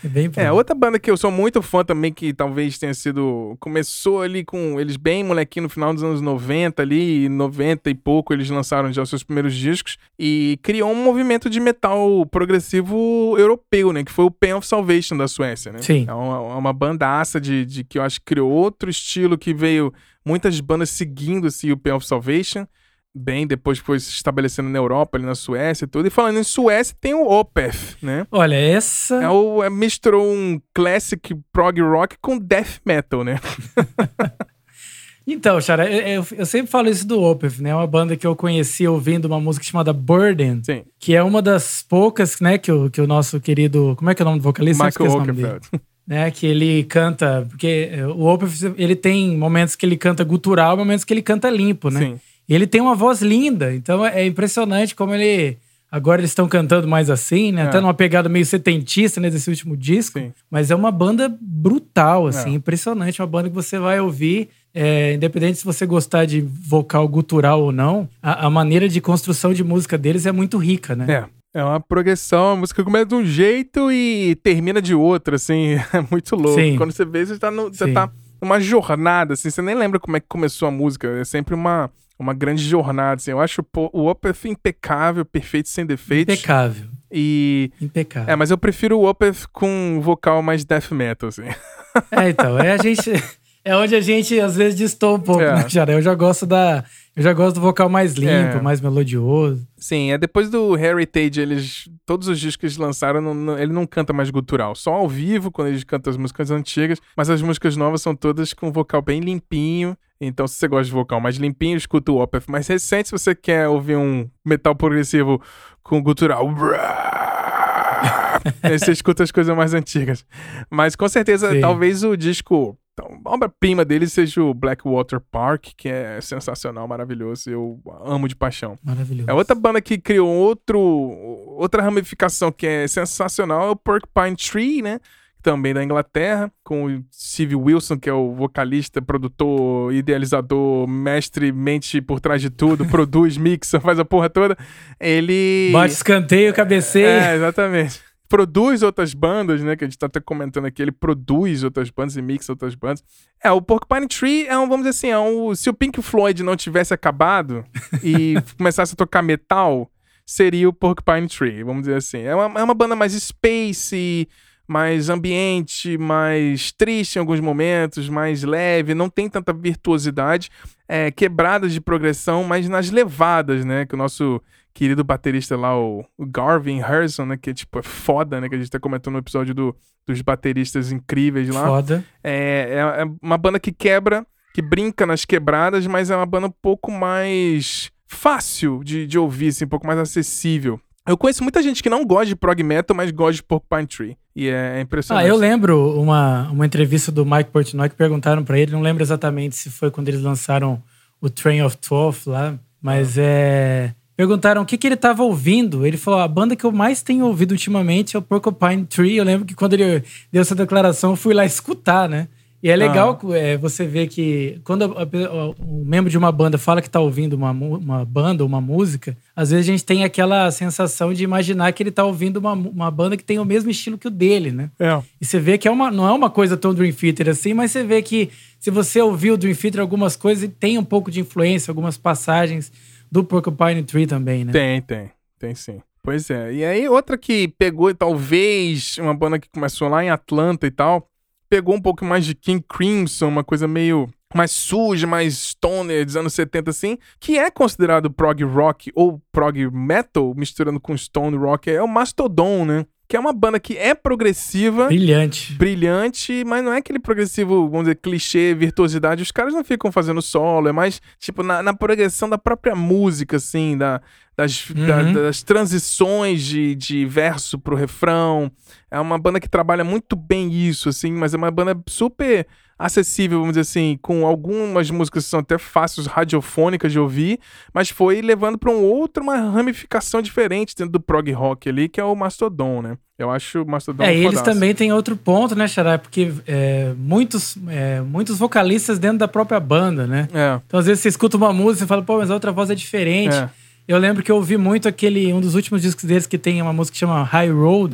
É É, outra banda que eu sou muito fã também, que talvez tenha sido. Começou ali com eles bem molequinho no final dos anos 90, ali, 90 e pouco, eles lançaram já os seus primeiros discos e criou um movimento de metal progressivo europeu, né? Que foi o Pain of Salvation da Suécia, né? Sim. É uma, é uma bandaça de, de que eu acho que criou outro estilo que veio muitas bandas seguindo assim, o Pain of Salvation bem depois foi se estabelecendo na Europa, ali na Suécia e tudo. E falando em Suécia, tem o Opeth, né? Olha, essa. É o, é, misturou um classic prog rock com death metal, né? [laughs] então, Chara, eu, eu, sempre falo isso do Opeth, né? É uma banda que eu conheci ouvindo uma música chamada Burden, Sim. que é uma das poucas, né, que o, que o nosso querido. Como é que é o nome do vocalista? Michael Oakenfeld. né, que ele canta, porque o Opeth, ele tem momentos que ele canta gutural, momentos que ele canta limpo, né? Sim. E ele tem uma voz linda, então é impressionante como ele. Agora eles estão cantando mais assim, né? É. Até numa pegada meio setentista, né? Desse último disco. Sim. Mas é uma banda brutal, assim, é. impressionante. Uma banda que você vai ouvir, é, independente se você gostar de vocal gutural ou não, a, a, maneira de construção de música deles é muito rica, né? É. É uma progressão, a música começa de um jeito e termina de outro, assim, [laughs] é muito louco. Sim. Quando você vê, você tá, no, você tá numa jornada, assim, você nem lembra como é que começou a música, é sempre uma, uma grande jornada, assim. Eu acho o Opeth impecável, perfeito, sem defeitos. Impecável. E... Impecável. É, mas eu prefiro o Opeth com um vocal mais death metal, assim. [laughs] É, então, é a gente... É onde a gente, às vezes, distou um pouco, é. né, Jara? Eu já gosto da... Eu já gosto do vocal mais limpo, é. mais melodioso. Sim, é depois do Heritage, eles. Todos os discos que eles lançaram, não, não, ele não canta mais gutural. Só ao vivo, quando eles cantam as músicas antigas. Mas as músicas novas são todas com vocal bem limpinho. Então, se você gosta de vocal mais limpinho, escuta o Opeth mais recente. Se você quer ouvir um metal progressivo com gutural. [laughs] Aí você escuta as coisas mais antigas. Mas com certeza, Sim. talvez o disco então, a obra-prima dele seja o Blackwater Park, que é sensacional, maravilhoso. Eu amo de paixão. Maravilhoso. É outra banda que criou outro, outra ramificação que é sensacional, é o Porcupine Tree, né? Também da Inglaterra, com o Steve Wilson, que é o vocalista, produtor, idealizador, mestre, mente por trás de tudo, [laughs] produz, mixa, faz a porra toda. Ele. Bate escanteio, cabeceio. É, exatamente produz outras bandas, né? Que a gente tá até comentando aqui, ele produz outras bandas e mixa outras bandas. É, o Porcupine Tree é um, vamos dizer assim, é um, se o Pink Floyd não tivesse acabado [laughs] e começasse a tocar metal, seria o Porcupine Tree, vamos dizer assim. É uma, é uma banda mais space, mais ambiente, mais triste em alguns momentos, mais leve, não tem tanta virtuosidade, é, quebradas de progressão, mas nas levadas, né? Que o nosso querido baterista lá, o, Garvin Harrison, né? Que tipo, é foda, né? Que a gente até comentou no episódio do, dos bateristas incríveis lá. Foda. É, é, é uma banda que quebra, que brinca nas quebradas, mas é uma banda um pouco mais fácil de, de ouvir, assim, um pouco mais acessível. Eu conheço muita gente que não gosta de prog metal, mas gosta de Porcupine Tree. E é impressionante. Ah, eu lembro uma, uma entrevista do Mike Portnoy que perguntaram para ele, não lembro exatamente se foi quando eles lançaram o Train of Twelve lá, mas ah. é perguntaram o que, que ele estava ouvindo. Ele falou: a banda que eu mais tenho ouvido ultimamente é o Porcupine Tree. Eu lembro que quando ele deu essa declaração, eu fui lá escutar, né? E é legal ah. é, você ver que quando um membro de uma banda fala que tá ouvindo uma, uma banda, uma música, às vezes a gente tem aquela sensação de imaginar que ele tá ouvindo uma, uma banda que tem o mesmo estilo que o dele, né? É. E você vê que é uma, não é uma coisa tão Dream Theater assim, mas você vê que se você ouviu o Dream Theater, algumas coisas tem um pouco de influência, algumas passagens do Porcupine Tree também, né? Tem, tem. Tem sim. Pois é. E aí, outra que pegou, talvez, uma banda que começou lá em Atlanta e tal, pegou um pouco mais de King Crimson, uma coisa meio mais suja, mais stoner dos anos 70 assim, que é considerado prog rock ou prog metal, misturando com stone rock, é o Mastodon, né? Que é uma banda que é progressiva. Brilhante. Brilhante, mas não é aquele progressivo, vamos dizer, clichê, virtuosidade. Os caras não ficam fazendo solo, é mais, tipo, na, na progressão da própria música, assim, da, das, uhum. da, das transições de, de verso pro refrão. É uma banda que trabalha muito bem isso, assim, mas é uma banda super acessível, vamos dizer assim, com algumas músicas que são até fáceis, radiofônicas de ouvir, mas foi levando para um outro, uma ramificação diferente dentro do prog rock ali, que é o Mastodon, né? Eu acho o Mastodon É, eles também têm outro ponto, né, Xará? Porque é, muitos, é, muitos vocalistas dentro da própria banda, né? É. Então, às vezes, você escuta uma música e fala, pô, mas a outra voz é diferente. É. Eu lembro que eu ouvi muito aquele, um dos últimos discos deles que tem uma música que chama High Road,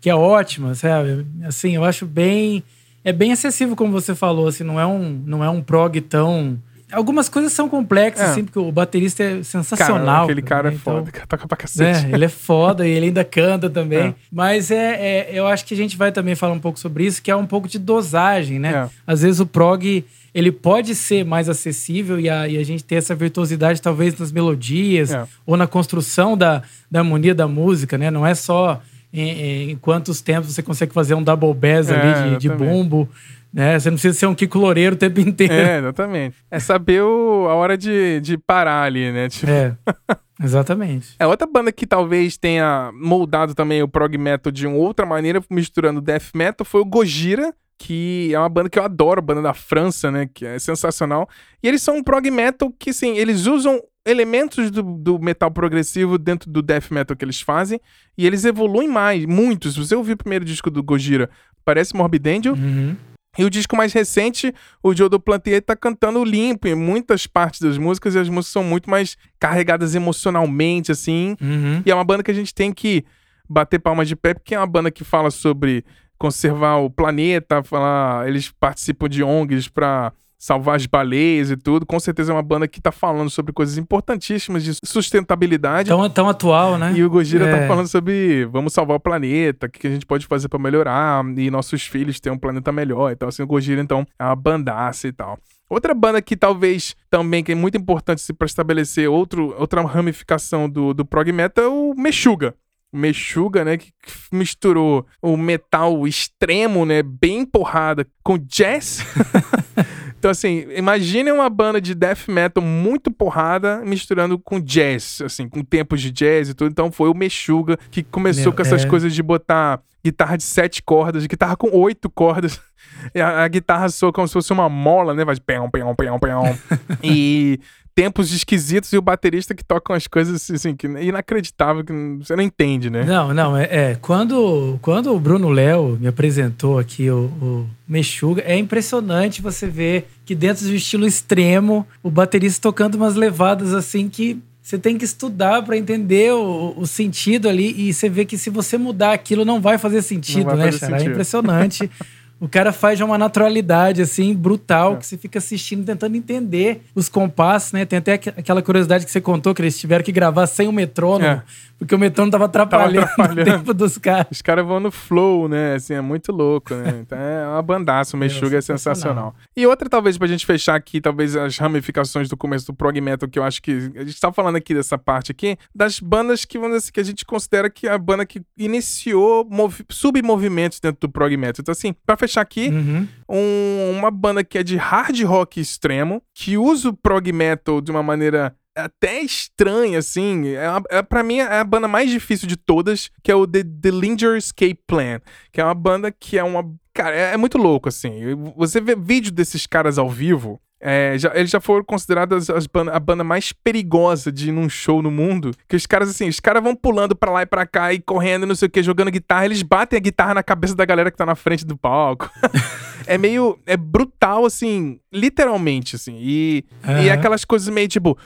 que é ótima, sabe? Assim, eu acho bem é bem acessível, como você falou, assim, não é um, não é um prog tão. Algumas coisas são complexas, é. assim, porque o baterista é sensacional. Cara, aquele cara né? é foda, então, toca pra cacete. É, ele é foda e ele ainda canta também. É. Mas é, é, eu acho que a gente vai também falar um pouco sobre isso, que é um pouco de dosagem, né? É. Às vezes o prog, ele pode ser mais acessível e a, e a gente ter essa virtuosidade talvez nas melodias é. ou na construção da, da harmonia da música, né? Não é só em, em quantos tempos você consegue fazer um double bass é, ali de, de, bumbo. Né? Você não precisa ser um Kiko Loureiro o tempo inteiro. É, exatamente. É saber o, a hora de, de parar ali, né? Tipo... É. [laughs] Exatamente. É outra banda que talvez tenha moldado também o prog metal de uma outra maneira, misturando death metal, foi o Gojira, que é uma banda que eu adoro, banda da França, né? Que é sensacional. E eles são um prog metal que, sim, eles usam elementos do, do, metal progressivo dentro do death metal que eles fazem e eles evoluem mais, muitos. Se você ouvir o primeiro disco do Gojira, parece Morbid Angel. Uhum. E o disco mais recente, o Joe do Plantier tá cantando limpo em muitas partes das músicas e as músicas são muito mais carregadas emocionalmente, assim. Uhum. E é uma banda que a gente tem que bater palmas de pé, porque é uma banda que fala sobre conservar o planeta, falar, eles participam de ONGs para salvar as baleias e tudo. Com certeza é uma banda que tá falando sobre coisas importantíssimas de sustentabilidade. Tão, tão atual, né? E o Gojira tá é. tá falando sobre vamos salvar o planeta, o que a gente pode fazer para melhorar e nossos filhos terem um planeta melhor. Então, assim, o Gojira, então, é uma bandaça e tal. Outra banda que talvez também que é muito importante para estabelecer outro, outra ramificação do, do prog metal é o Meshuga. O Meshuga, né, que misturou o metal extremo, né, bem porrada, com jazz. [laughs] Então, assim, imagine uma banda de death metal muito porrada misturando com jazz, assim, com tempos de jazz e tudo. Então foi o Meshuga que começou Meu, com essas é... coisas de botar guitarra de sete cordas, guitarra com oito cordas. [laughs] A, a, guitarra soa como se fosse uma mola, né? Vai de peão, peão, peão, peão. [laughs] e tempos esquisitos e o baterista que toca umas coisas assim, que é inacreditável, que você não entende, né? Não, não, é. é quando, quando o Bruno Léo me apresentou aqui o, o Mexuga, é impressionante você ver que dentro do estilo extremo, o baterista tocando umas levadas assim que você tem que estudar para entender o, o, sentido ali e você vê que se você mudar aquilo não vai fazer sentido, vai né, fazer É impressionante. [laughs] O cara faz de uma naturalidade, assim, brutal, é. que você fica assistindo, tentando entender os compassos, né? Tem até aquela curiosidade que você contou, que eles tiveram que gravar sem o metrônomo, é. porque o metrônomo tava atrapalhando, tava atrapalhando. o tempo dos caras. Os caras vão no flow, né? Assim, é muito louco, né? Então é uma bandaça, o Meshuga é, é sensacional. E outra, talvez, pra gente fechar aqui, talvez as ramificações do começo do prog metal, que eu acho que... A gente tá falando aqui dessa parte aqui, das bandas que, vamos dizer assim, que a gente considera que é a banda que iniciou submovimentos dentro do prog metal. Então, assim, pra fechar fechar aqui uhum. um, uma banda que é de hard rock extremo, que usa o prog metal de uma maneira até estranha, assim. É, é, pra mim, é a banda mais difícil de todas, que é o The, The Linger Escape Plan. Que é uma banda que é uma. Cara, é, é muito louco, assim. Você vê vídeo desses caras ao vivo, é, já, eles já foram considerados as banda, a banda mais perigosa de ir num show no mundo. Que os caras, assim, os caras vão pulando pra lá e pra cá e correndo, não sei o que, jogando guitarra. Eles batem a guitarra na cabeça da galera que tá na frente do palco. [laughs] é meio. É brutal, assim, literalmente, assim. E, uhum. e é aquelas coisas meio tipo.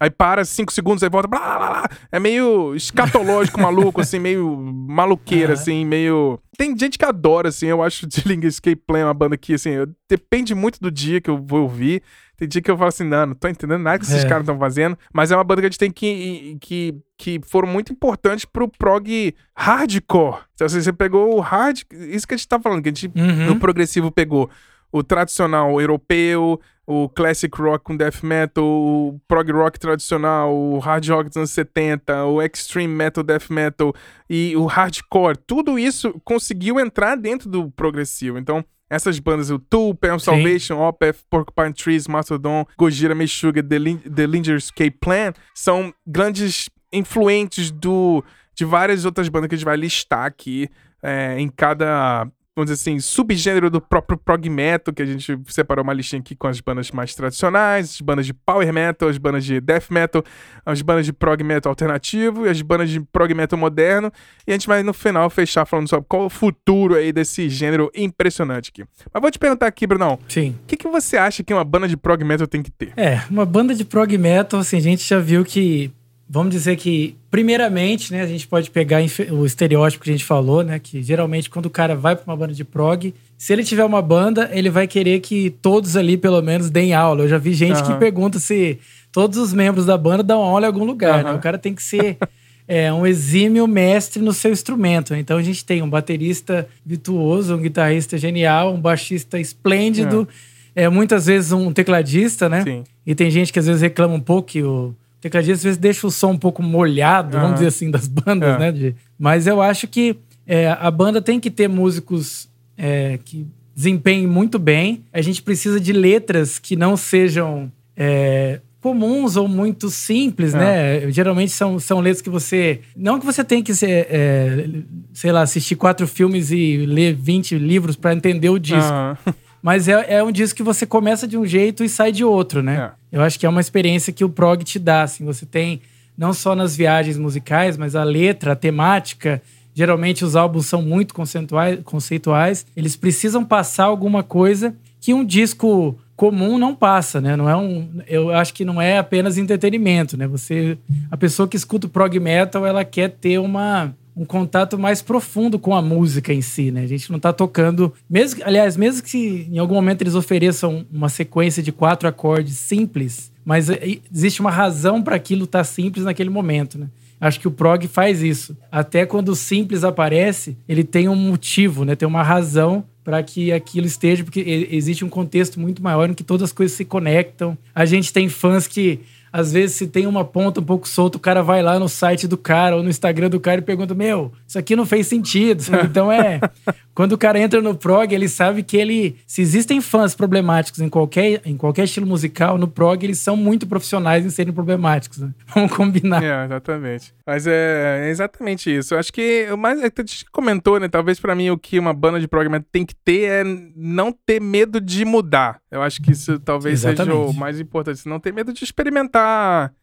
Aí para cinco segundos, aí volta. Blá, blá, blá. É meio escatológico, maluco, assim, meio maluqueira, uhum. assim, meio. Tem gente que adora, assim, eu acho Link Escape Plan uma banda que, assim, depende muito do dia que eu vou ouvir. Tem dia que eu falo assim, não, não tô entendendo nada que esses é. caras estão fazendo. Mas é uma banda que a gente tem que, que, que foram muito importantes pro prog hardcore. Então, assim, você pegou o hard. Isso que a gente tá falando, que a gente uhum. no progressivo pegou o tradicional europeu, o classic rock com death metal, o prog rock tradicional, o hard rock dos anos 70, o extreme metal death metal e o hardcore, tudo isso conseguiu entrar dentro do progressivo. Então, essas bandas, o Tool, Pam Salvation, Opeth, Porcupine Trees, Mastodon, Gojira, Meshuggah, The, Lin The Linger's Plan, são grandes influentes do, de várias outras bandas que a gente vai listar aqui é, em cada vamos dizer assim, subgênero do próprio prog metal, que a gente separou uma listinha aqui com as bandas mais tradicionais, as bandas de power metal, as bandas de death metal, as bandas de prog metal alternativo e as bandas de prog metal moderno. E a gente vai no final fechar falando sobre qual o futuro aí desse gênero impressionante aqui. Mas vou te perguntar aqui, Brunão. Sim. O que, que você acha que uma banda de prog metal tem que ter? É, uma banda de prog metal, assim, a gente já viu que vamos dizer que, primeiramente, né, a gente pode pegar o estereótipo que a gente falou, né, que geralmente quando o cara vai para uma banda de prog, se ele tiver uma banda, ele vai querer que todos ali, pelo menos, deem aula. Eu já vi gente uhum. que pergunta se todos os membros da banda dão aula em algum lugar, uhum. né? O cara tem que ser é, um exímio mestre no seu instrumento. Então a gente tem um baterista virtuoso, um guitarrista genial, um baixista esplêndido, é. é muitas vezes um tecladista, né? Sim. E tem gente que às vezes reclama um pouco que o tecladista às vezes deixa o som um pouco molhado, uhum. vamos dizer assim, das bandas, é. né? De... Mas eu acho que é, a banda tem que ter músicos é, que desempenhem muito bem. A gente precisa de letras que não sejam é, comuns ou muito simples, né? É. Geralmente são, são letras que você. Não que você tenha que ser, é, sei lá, assistir quatro filmes e ler 20 livros para entender o disco. Uhum. Mas é, é um disco que você começa de um jeito e sai de outro, né? É. Eu acho que é uma experiência que o prog te dá, assim. Você tem, não só nas viagens musicais, mas a letra, a temática. Geralmente os álbuns são muito conceituais, conceituais. Eles precisam passar alguma coisa que um disco comum não passa, né? Não é um, eu acho que não é apenas entretenimento, né? Você, a pessoa que escuta o prog metal, ela quer ter uma um contato mais profundo com a música em si, né? A gente não tá tocando. Mesmo, aliás, mesmo que em algum momento eles ofereçam uma sequência de quatro acordes simples, mas existe uma razão para aquilo estar tá simples naquele momento, né? Acho que o prog faz isso. Até quando o simples aparece, ele tem um motivo, né? Tem uma razão para que aquilo esteja, porque existe um contexto muito maior em que todas as coisas se conectam. A gente tem fãs que às vezes, se tem uma ponta um pouco solta, o cara vai lá no site do cara ou no Instagram do cara e pergunta: Meu, isso aqui não fez sentido. Sabe? [laughs] Então é. quando o cara entra no prog, ele sabe que ele. Se existem fãs problemáticos em qualquer, em qualquer estilo musical, no prog eles são muito profissionais em serem problemáticos. Né? [laughs] Vamos combinar. É, exatamente. Mas é, é exatamente isso. Eu acho que o mais. É a gente comentou, né? Talvez para mim o que uma banda de prog tem que ter é não ter medo de mudar. Eu acho que isso talvez exatamente. seja o mais importante. Não ter medo de experimentar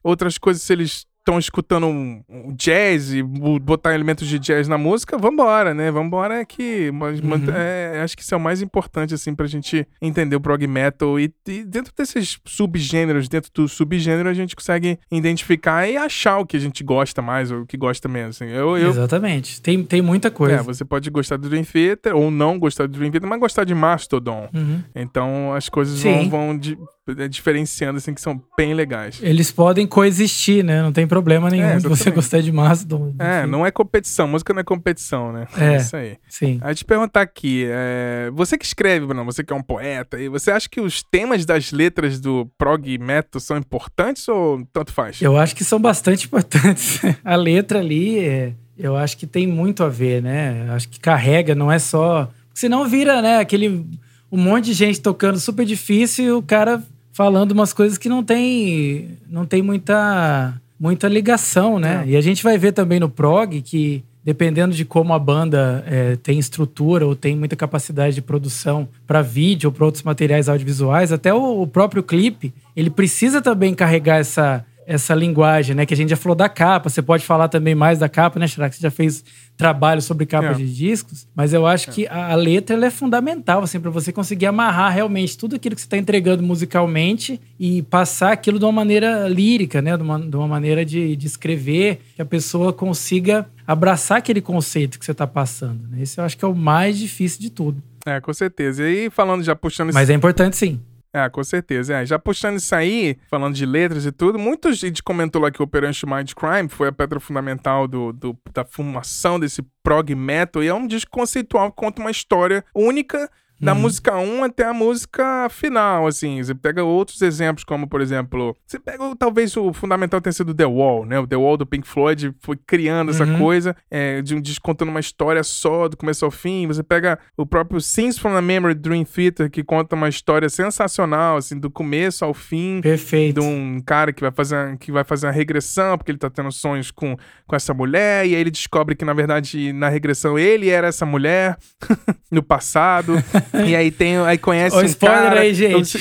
outras coisas se eles estão escutando um, um, jazz e botar elementos de jazz na música, vambora, né? Vambora é que. Uhum. É, acho que isso é o mais importante, assim, pra gente entender o prog metal. E, e, dentro desses subgêneros, dentro do subgênero, a gente consegue identificar e achar o que a gente gosta mais ou o que gosta menos. Assim. Eu, eu... Exatamente. Tem, tem muita coisa. É, você pode gostar do Dream Theater ou não gostar do Dream Theater, mas gostar de Mastodon. Uhum. Então as coisas Sim. vão, vão de, é, diferenciando, assim, que são bem legais. Eles podem coexistir, né? Não tem problema nenhum é, você gostar de Mastodon. É, não é competição. Música não é competição, né? É, é isso aí. Sim. Aí te perguntar aqui, é, você que escreve, Bruno, você que é um poeta, e você acha que os temas das letras do prog metal são importantes ou tanto faz? Eu acho que são bastante importantes. [laughs] A letra ali, é, eu acho que tem muito a ver, né? Eu acho que carrega, não é só... Senão vira, né, aquele um monte de gente tocando super difícil e o cara falando umas coisas que não tem, não tem muita, muita ligação, né? É. E a gente vai ver também no prog que dependendo de como a banda é, tem estrutura ou tem muita capacidade de produção para vídeo ou para outros materiais audiovisuais, até o, o próprio clipe, ele precisa também carregar essa essa linguagem, né? Que a gente já falou da capa. Você pode falar também mais da capa, né, Chirac? Você já fez trabalho sobre capa é. de discos, mas eu acho é. que a, a letra é fundamental, assim, para você conseguir amarrar realmente tudo aquilo que você está entregando musicalmente e passar aquilo de uma maneira lírica, né? De uma, de uma maneira de, de escrever, que a pessoa consiga abraçar aquele conceito que você está passando. Né? Esse eu acho que é o mais difícil de tudo. É, com certeza. E aí, falando, já puxando... Mas esse... é importante sim. É, com certeza. É, já puxando isso aí, falando de letras e tudo, muita gente comentou lá que o Operation Mind Crime foi a pedra fundamental do, do, da formação desse prog metal, e é um disco conceitual que conta uma história única da uhum. música 1 até a música final, assim. Você pega outros exemplos, como, por exemplo, você pega talvez o fundamental tenha sido The Wall, né? O The Wall do Pink Floyd foi criando essa uhum. coisa é, de um disco contando uma história só, do começo ao fim. Você pega o próprio Scenes from the Memory Dream Theater, que conta uma história sensacional, assim, do começo ao fim. Perfeito. De um cara que vai fazer, que vai fazer uma regressão, porque ele tá tendo sonhos com, com essa mulher, e aí ele descobre que, na verdade, na regressão ele era essa mulher [laughs] no passado. [laughs] e aí tem. Aí conhece o um spoiler cara. aí, gente.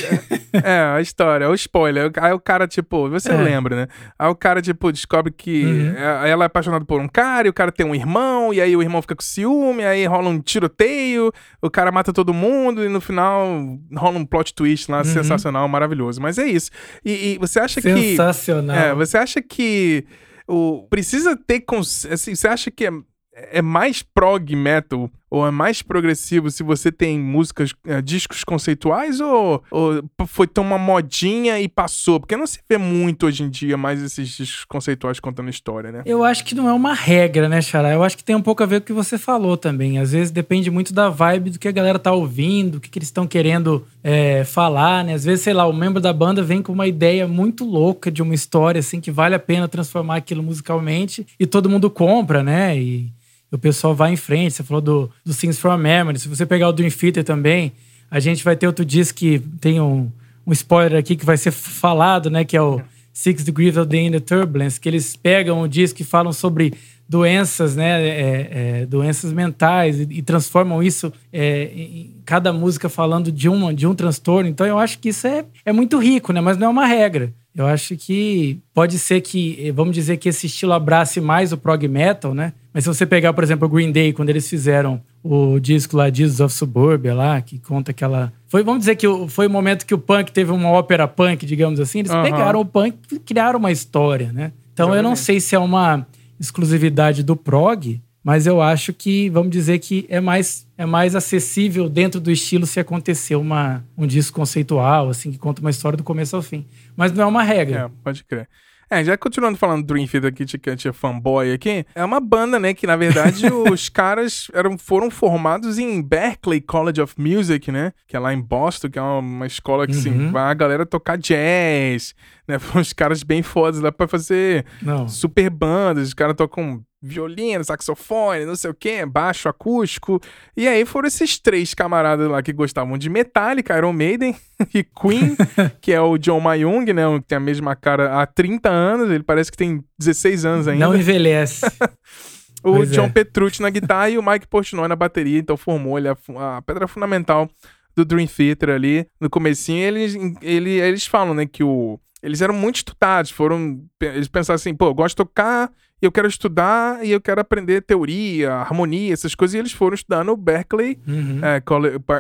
É, a história, o spoiler. Aí o cara, tipo, você é. lembra, né? Aí o cara, tipo, descobre que uhum. É, ela é apaixonada por um cara e o cara tem um irmão, e aí o irmão fica com ciúme, aí rola um tiroteio, o cara mata todo mundo, e no final rola um plot twist lá, uhum. sensacional, maravilhoso. Mas é isso. E, e você acha sensacional. que. Sensacional. É, você acha que. O, precisa ter. Assim, você acha que é, é mais prog metal ou é mais progressivo se você tem músicas, é, discos conceituais ou, ou, foi tão uma modinha e passou? Porque não se vê muito hoje em dia mais esses discos conceituais contando história, né? Eu acho que não é uma regra, né, Xará? Eu acho que tem um pouco a ver com o que você falou também. Às vezes depende muito da vibe do que a galera tá ouvindo, o que, que eles estão querendo é, falar, né? Às vezes, sei lá, o membro da banda vem com uma ideia muito louca de uma história, assim, que vale a pena transformar aquilo musicalmente e todo mundo compra, né? E o pessoal vai em frente. Você falou do, do Things from Memory. Se você pegar o Dream Theater também, a gente vai ter outro disco que tem um, um spoiler aqui que vai ser falado, né? Que é o Six Degrees of the Inner Turbulence, que eles pegam o disco e falam sobre doenças, né? É, é, doenças mentais e, e transformam isso é, em cada música falando de, uma, de um transtorno. Então eu acho que isso é, é muito rico, né? Mas não é uma regra. Eu acho que pode ser que, vamos dizer que esse estilo abrace mais o prog metal, né? Mas se você pegar, por exemplo, o Green Day, quando eles fizeram o disco lá, Jesus of Suburbia, lá, que conta aquela. Foi, vamos dizer que foi o momento que o punk teve uma ópera punk, digamos assim. Eles uhum. pegaram o punk e criaram uma história, né? Então eu não sei se é uma exclusividade do prog, mas eu acho que, vamos dizer que é mais, é mais acessível dentro do estilo se acontecer uma, um disco conceitual, assim, que conta uma história do começo ao fim. Mas não é uma regra. É, pode crer. É, já continuando falando do Dream Theater aqui, que tinha fanboy aqui, é uma banda, né, que na verdade [laughs] os caras eram, foram formados em Berklee College of Music, né, que é lá em Boston, que é uma, escola que, assim, uhum. vai a galera tocar jazz, né, [laughs] foram uns caras bem fodas lá pra fazer Não. super bandas, os caras tocam violino, saxofone, não sei o que, baixo acústico. E aí foram esses três camaradas lá que gostavam de Metallica, Iron Maiden [laughs] e Queen, [laughs] que é o John Mayung, né, que tem a mesma cara há 30 anos, ele parece que tem 16 anos ainda. Não envelhece. [laughs] o pois John é. Petrucci na guitarra e o Mike Portnoy na bateria, então formou ele a, a pedra fundamental do Dream Theater ali. No comecinho, eles, ele, eles falam, né, que o eles eram muito estudados, foram. Eles pensaram assim, pô, eu gosto de tocar, eu quero estudar e eu quero aprender teoria, harmonia, essas coisas. E eles foram estudar no Berkeley, uhum. é,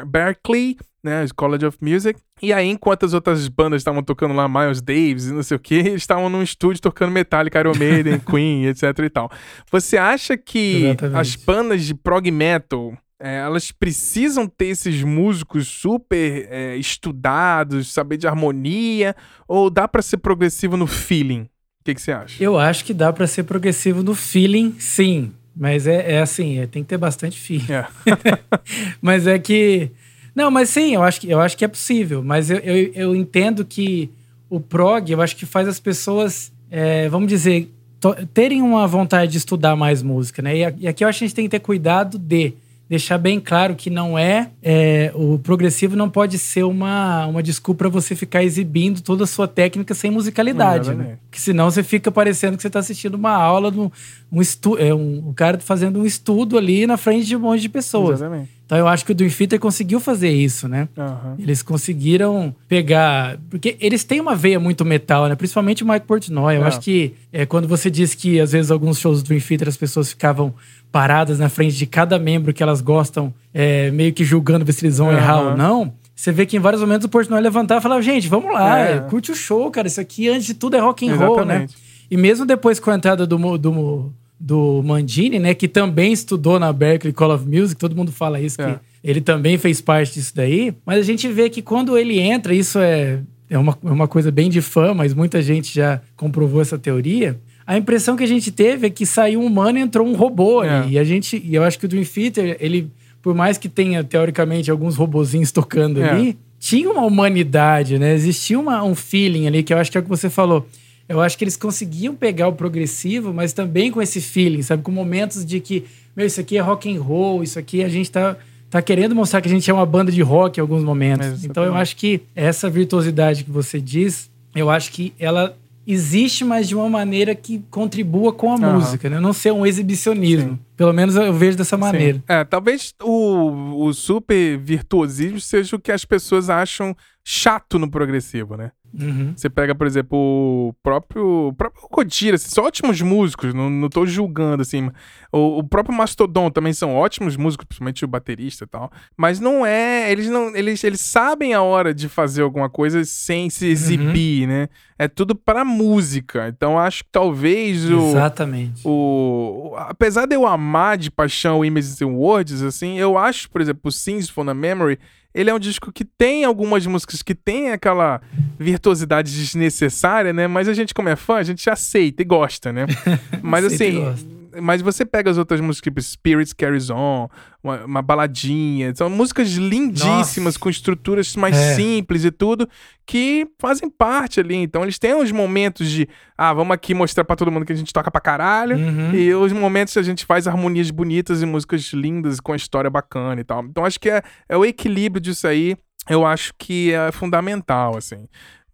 Berkeley, né, College of Music. E aí, enquanto as outras bandas estavam tocando lá, Miles Davis e não sei o que, eles estavam num estúdio tocando Metallica, Iron Maiden, [laughs] Queen, etc e tal. Você acha que Exatamente. as bandas de prog metal, é, elas precisam ter esses músicos super é, estudados, saber de harmonia, ou dá para ser progressivo no feeling? Que, que você acha? Eu acho que dá para ser progressivo no feeling, sim. Mas é, é assim, é, tem que ter bastante feeling. É. [laughs] mas é que. Não, mas sim, eu acho que, eu acho que é possível. Mas eu, eu, eu entendo que o prog, eu acho que faz as pessoas, é, vamos dizer, terem uma vontade de estudar mais música, né? E, e aqui eu acho que a gente tem que ter cuidado de deixar bem claro que não é, é, o progressivo não pode ser uma, uma desculpa para você ficar exibindo toda a sua técnica sem musicalidade, né? Porque senão você fica parecendo que você está assistindo uma aula, um, um, estu é, um, um cara fazendo um estudo ali na frente de um monte de pessoas. Exatamente. Então eu acho que o Dream Theater conseguiu fazer isso, né? Uhum. Eles conseguiram pegar. Porque eles têm uma veia muito metal, né? Principalmente o Mike Portnoy. Eu é. acho que é, quando você diz que às vezes alguns shows do Dream Theater as pessoas ficavam paradas na frente de cada membro que elas gostam, é, meio que julgando se eles vão uhum. errar ou não. Você vê que em vários momentos o Portnoy levantava e falava: gente, vamos lá, é. curte o show, cara. Isso aqui, antes de tudo, é rock and roll, né? E mesmo depois com a entrada do, do, do Mandini, né, que também estudou na Berklee Call of Music, todo mundo fala isso, é. que ele também fez parte disso daí, mas a gente vê que quando ele entra, isso é, é, uma, é uma coisa bem de fã, mas muita gente já comprovou essa teoria. A impressão que a gente teve é que saiu um humano e entrou um robô é. ali. E a gente, e eu acho que o Dream Theater, ele, por mais que tenha teoricamente alguns robozinhos tocando é. ali, tinha uma humanidade, né? Existia uma, um feeling ali que eu acho que é o que você falou eu acho que eles conseguiam pegar o progressivo, mas também com esse feeling, sabe? Com momentos de que, meu, isso aqui é rock and roll, isso aqui a gente tá, tá querendo mostrar que a gente é uma banda de rock em alguns momentos. então eu acho que essa virtuosidade que você diz, eu acho que ela existe, mas de uma maneira que contribua com a uhum. música, né? Não ser um exibicionismo. Sim. Pelo menos eu vejo dessa maneira. Sim. É, talvez o, o super virtuosismo seja o que as pessoas acham chato no progressivo, né? Uhum. Você pega, por exemplo, o próprio, o próprio Kodira, assim, são ótimos músicos, não, não tô julgando, assim. O, o, próprio Mastodon também são ótimos músicos, principalmente o baterista e tal. Mas não é. Eles não. Eles, eles sabem a hora de fazer alguma coisa sem se exibir, uhum. né? É tudo para música. Então acho que talvez o. Exatamente. O, apesar de eu amar de paixão o Images and Words, assim, eu acho, por exemplo, o Sins for the Memory ele é um disco que tem algumas músicas que tem aquela virtuosidade desnecessária, né? Mas a gente, como é fã, a gente aceita e gosta, né? [laughs] Mas assim, mas você pega as outras músicas, tipo Spirits Carries On, uma, uma baladinha, são músicas lindíssimas, Nossa. com estruturas mais é. simples e tudo, que fazem parte ali. Então eles têm os momentos de, ah, vamos aqui mostrar para todo mundo que a gente toca pra caralho, uhum. e os momentos que a gente faz harmonias bonitas e músicas lindas com a história bacana e tal. Então acho que é, é o equilíbrio disso aí. Eu acho que é fundamental, assim.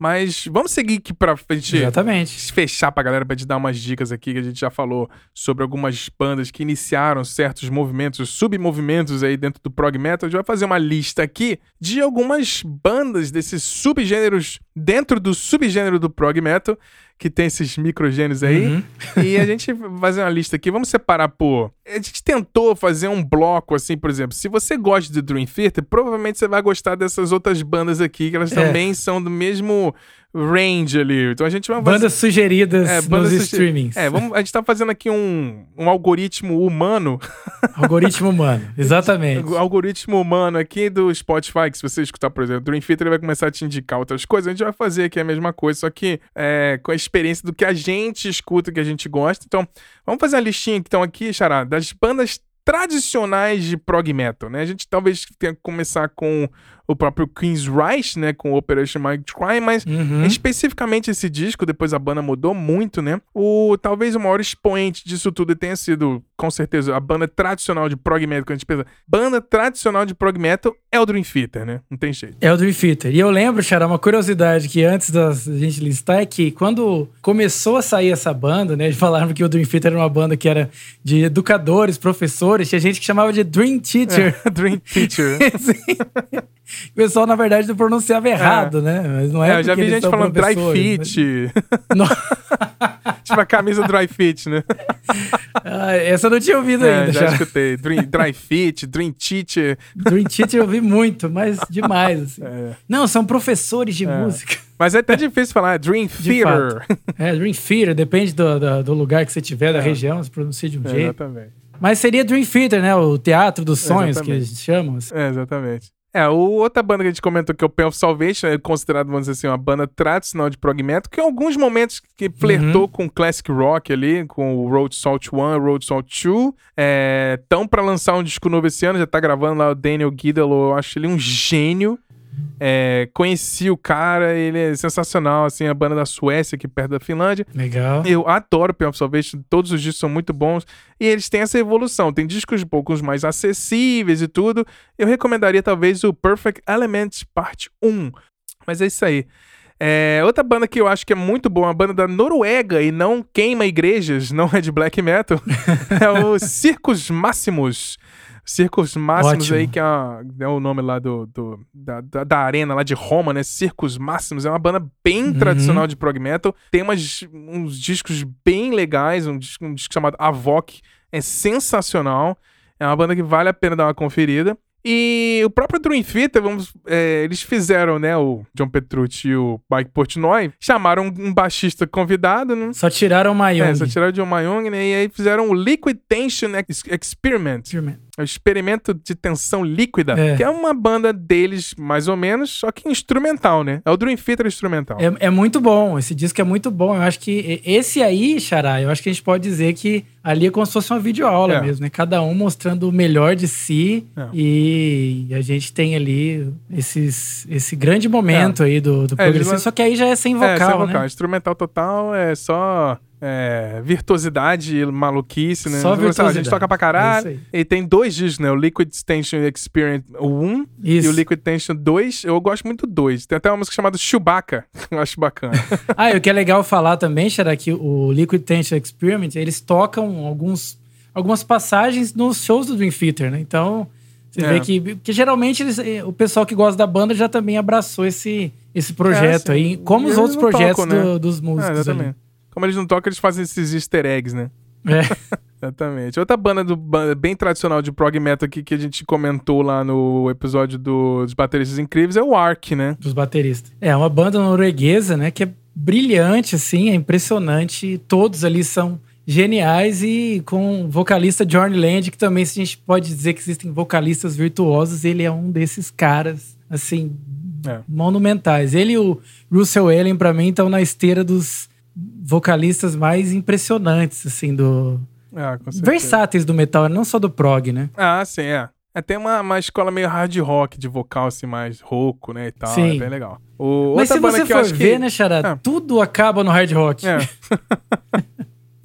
Mas vamos seguir aqui pra gente Exatamente. fechar pra galera, pra te dar umas dicas aqui, que a gente já falou sobre algumas bandas que iniciaram certos movimentos, submovimentos aí dentro do prog metal. A gente vai fazer uma lista aqui de algumas bandas desses subgêneros dentro do subgênero do prog metal que tem esses microgênios aí. Uhum. E a gente vai fazer uma lista aqui. Vamos separar por. A gente tentou fazer um bloco, assim, por exemplo. Se você gosta de Dream Theater, provavelmente você vai gostar dessas outras bandas aqui, que elas é. também são do mesmo range ali. Então a gente vai Bandas sugeridas é, bandas nos suger... streamings. É, vamos, a gente tá fazendo aqui um, um algoritmo humano. [laughs] Algoritmo humano, exatamente. o algoritmo humano aqui do Spotify, que se você escutar, por exemplo, Dream Theater, ele vai começar a te indicar outras coisas. A gente vai fazer aqui a mesma coisa, só que é, com a experiência do que a gente escuta, que a gente gosta. Então, vamos fazer a listinha que estão aqui, Xará, das bandas tradicionais de prog metal, né? A gente talvez tenha que começar com o próprio Queen's Reich, né, com Operation Mind Crime, mas uhum. especificamente esse disco, depois a banda mudou muito, né? O talvez o maior expoente disso tudo tenha sido, com certeza, a banda tradicional de prog metal, que a gente pensa, banda tradicional de prog metal é o Dream Theater, né? Não tem jeito. É o Dream Theater. E eu lembro, Xará, uma curiosidade que antes da gente listar é que quando começou a sair essa banda, né, falaram que o Dream Theater era uma banda que era de educadores, professores, tinha gente que chamava de Dream Teacher. É, [laughs] Dream Teacher. [laughs] O pessoal, na verdade, não pronunciava errado, é. né? Mas não é, é Eu já vi gente falando dry fit. Mas... [laughs] tipo a camisa dry fit, né? Ah, essa eu não tinha ouvido é, ainda. Já, já. escutei. Dream, dry fit, Dream Teacher. Dream Teacher eu vi muito, mas demais. Assim. [laughs] É. Não, são professores de é. música. Mas é até difícil falar, Dream Theater. É, Dream Theater, depende do, do, do, lugar que você tiver, da é. região, se pronuncia de um jeito. Exatamente. Mas seria Dream Theater, né? O teatro dos sonhos exatamente. que eles chamam. Assim. É, exatamente. É, o outra banda que a gente comentou que é o Pen of Salvation, é considerado, vamos dizer assim, uma banda tradicional de prog metal, que em alguns momentos que flertou uhum. com classic rock ali, com o Road Salt 1, Road Salt 2. É, tão para lançar um disco novo esse ano, já tá gravando lá o Daniel Guidalo, eu acho ele um gênio. É, conheci o cara, ele é sensacional, assim, a banda da Suécia, aqui perto da Finlândia. Legal. Eu adoro Pain of Salvation, todos os discos são muito bons. E eles têm essa evolução, tem discos um pouco mais acessíveis e tudo. Eu recomendaria talvez o Perfect Elements Parte 1. Mas é isso aí. É, outra banda que eu acho que é muito boa, uma banda da Noruega e não queima igrejas, não é de black metal, [laughs] é o Circus Máximos. Circus Máximos Ótimo. aí, que é, a- é o nome lá do, do- da, da, da arena lá de Roma, né? Circus Máximos. É uma banda bem tradicional de prog metal. Tem umas, uns discos bem legais, um disco, um disco chamado Avoc. É sensacional. É uma banda que vale a pena dar uma conferida. E o próprio Dream Theater, vamos, é, eles fizeram, né, o John Petrucci e o Mike Portnoy, chamaram um baixista convidado, né? Só tiraram o Mayong. É, só tiraram o John Mayong, né? E aí fizeram o Liquid Tension Ex- Experiment. É o experimento de tensão líquida, É. que é uma banda deles, mais ou menos, só que instrumental, né? É o Dream Theater instrumental. É, é muito bom, esse disco é muito bom. Eu acho que esse aí, Xará, eu acho que a gente pode dizer que ali é como se fosse uma videoaula É. mesmo, né? Cada um mostrando o melhor de si É. e a gente tem ali esses, esse grande momento aí do, do É, progressivo, só que aí já é sem é, vocal, sem vocal. né? Instrumental total é só é, virtuosidade e maluquice, né? Só Sei lá, A gente virtuosidade. toca pra É caralho. isso e tem dois discos, né? O Liquid Tension Experience 1 Isso. e o Liquid Tension 2. Eu gosto muito do 2. Tem até uma música chamada Chewbacca, [laughs] que eu acho bacana. [laughs] Ah, e o que é legal falar também, Xará, que o Liquid Tension Experiment, eles tocam alguns, algumas passagens nos shows do Dream Theater, né? Então, você É. vê que, que geralmente eles- eh, o pessoal que gosta da banda já também abraçou esse, esse projeto É, sim. aí, como os outros projetos tocam, né? do- dos É, músicos ali. Como eles não tocam, eles fazem esses easter eggs, né? É. [laughs] Exatamente. Outra banda, do, bem tradicional de prog metal aqui que a gente comentou lá no episódio do- dos Bateristas Incríveis é o Ark, né? dos bateristas. É uma banda norueguesa, né? Que é brilhante, assim, é impressionante. Todos ali são geniais e com o vocalista Johnny Land, que também, se a gente pode dizer que existem vocalistas virtuosos, ele é um desses caras, assim, É. monumentais. Ele e o Russell Allen, pra mim, estão na esteira dos vocalistas mais impressionantes, assim, do... Ah. Versáteis do metal, não só do prog, né? Ah, sim, é. É, tem uma, uma escola meio hard rock de vocal, assim, mais rouco, né, e tal. Sim. É bem legal. O, Mas outra se banda você que eu for acho ver, que... né, Xará, Ah. tudo acaba no hard rock. É. [laughs]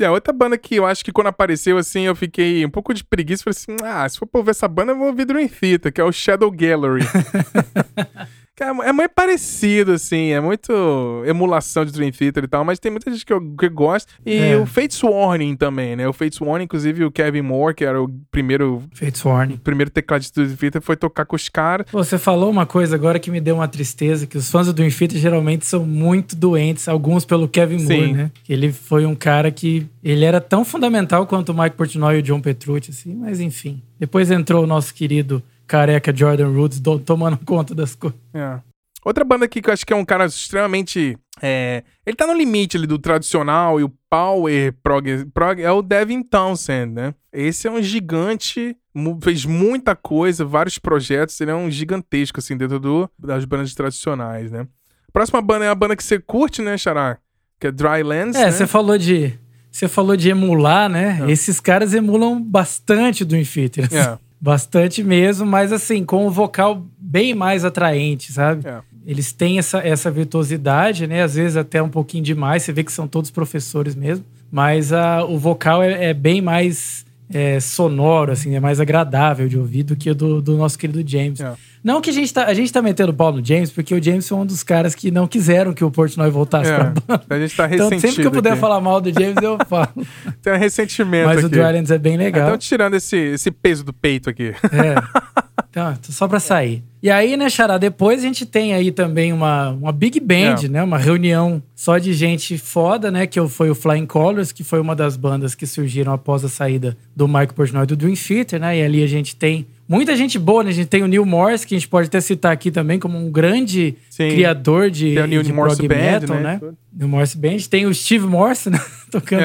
É, outra banda que eu acho que quando apareceu, assim, eu fiquei um pouco de preguiça. Falei assim, ah, se for pra ouvir essa banda, eu vou ouvir Dream Theater, que é o Shadow Gallery. [laughs] É, é muito parecido, assim, é muito emulação de Dream Theater e tal, mas tem muita gente que, eu, que gosta. E É. o Fates Warning também, né? O Fates Warning, inclusive, o Kevin Moore, que era o primeiro, Fates Warning. primeiro tecladista do Dream Theater, foi tocar com os caras. Você falou uma coisa agora que me deu uma tristeza, que os fãs do Dream Theater geralmente são muito doentes, alguns pelo Kevin Moore, Sim. né? Ele foi um cara que ele era tão fundamental quanto o Mike Portnoy e o John Petrucci, assim, mas enfim. Depois entrou o nosso querido careca Jordan Rhodes do- tomando [laughs] conta das coisas. É. Outra banda aqui que eu acho que é um cara extremamente. é, ele tá no limite ali do tradicional e o power prog, prog é o Devin Townsend, né? Esse é um gigante, fez muita coisa, vários projetos, ele é um gigantesco, assim, dentro do, das bandas tradicionais, né? Próxima banda é a banda que você curte, né, Xará? Que é Drylands. É, né? você falou de você falou de emular, né? É. Esses caras emulam bastante o Dream Theater. assim. É. [laughs] Bastante mesmo, mas assim, com o vocal bem mais atraente, sabe? É. Eles têm essa, essa virtuosidade, né? Às vezes até um pouquinho demais, você vê que são todos professores mesmo. Mas a, o vocal é, é bem mais é, sonoro, assim, é mais agradável de ouvir do que o do, do nosso querido James. É. Não que a gente tá, a gente tá metendo pau no James, porque o James foi um dos caras que não quiseram que o Portnoy voltasse pra banda. É. A gente tá Então, ressentido. sempre que eu puder aqui. falar mal do James, eu falo. [laughs] Tem um ressentimento Mas o aqui. Drylands é bem legal. Então, tirando esse, esse peso do peito aqui. É. [laughs] Então, só pra sair. E aí, né, Xará, depois a gente tem aí também uma, uma big band, É. né? Uma reunião só de gente foda, né? Que foi o Flying Colors, que foi uma das bandas que surgiram após a saída do Mike Portnoy do Dream Theater, né? E ali a gente tem muita gente boa, né? A gente tem o Neil Morse, que a gente pode até citar aqui também como um grande Sim. criador de, Tem a Neil de Morse prog Band, metal, né? né? Neil Morse Band. Tem o Steve Morse, né? [laughs] Tocando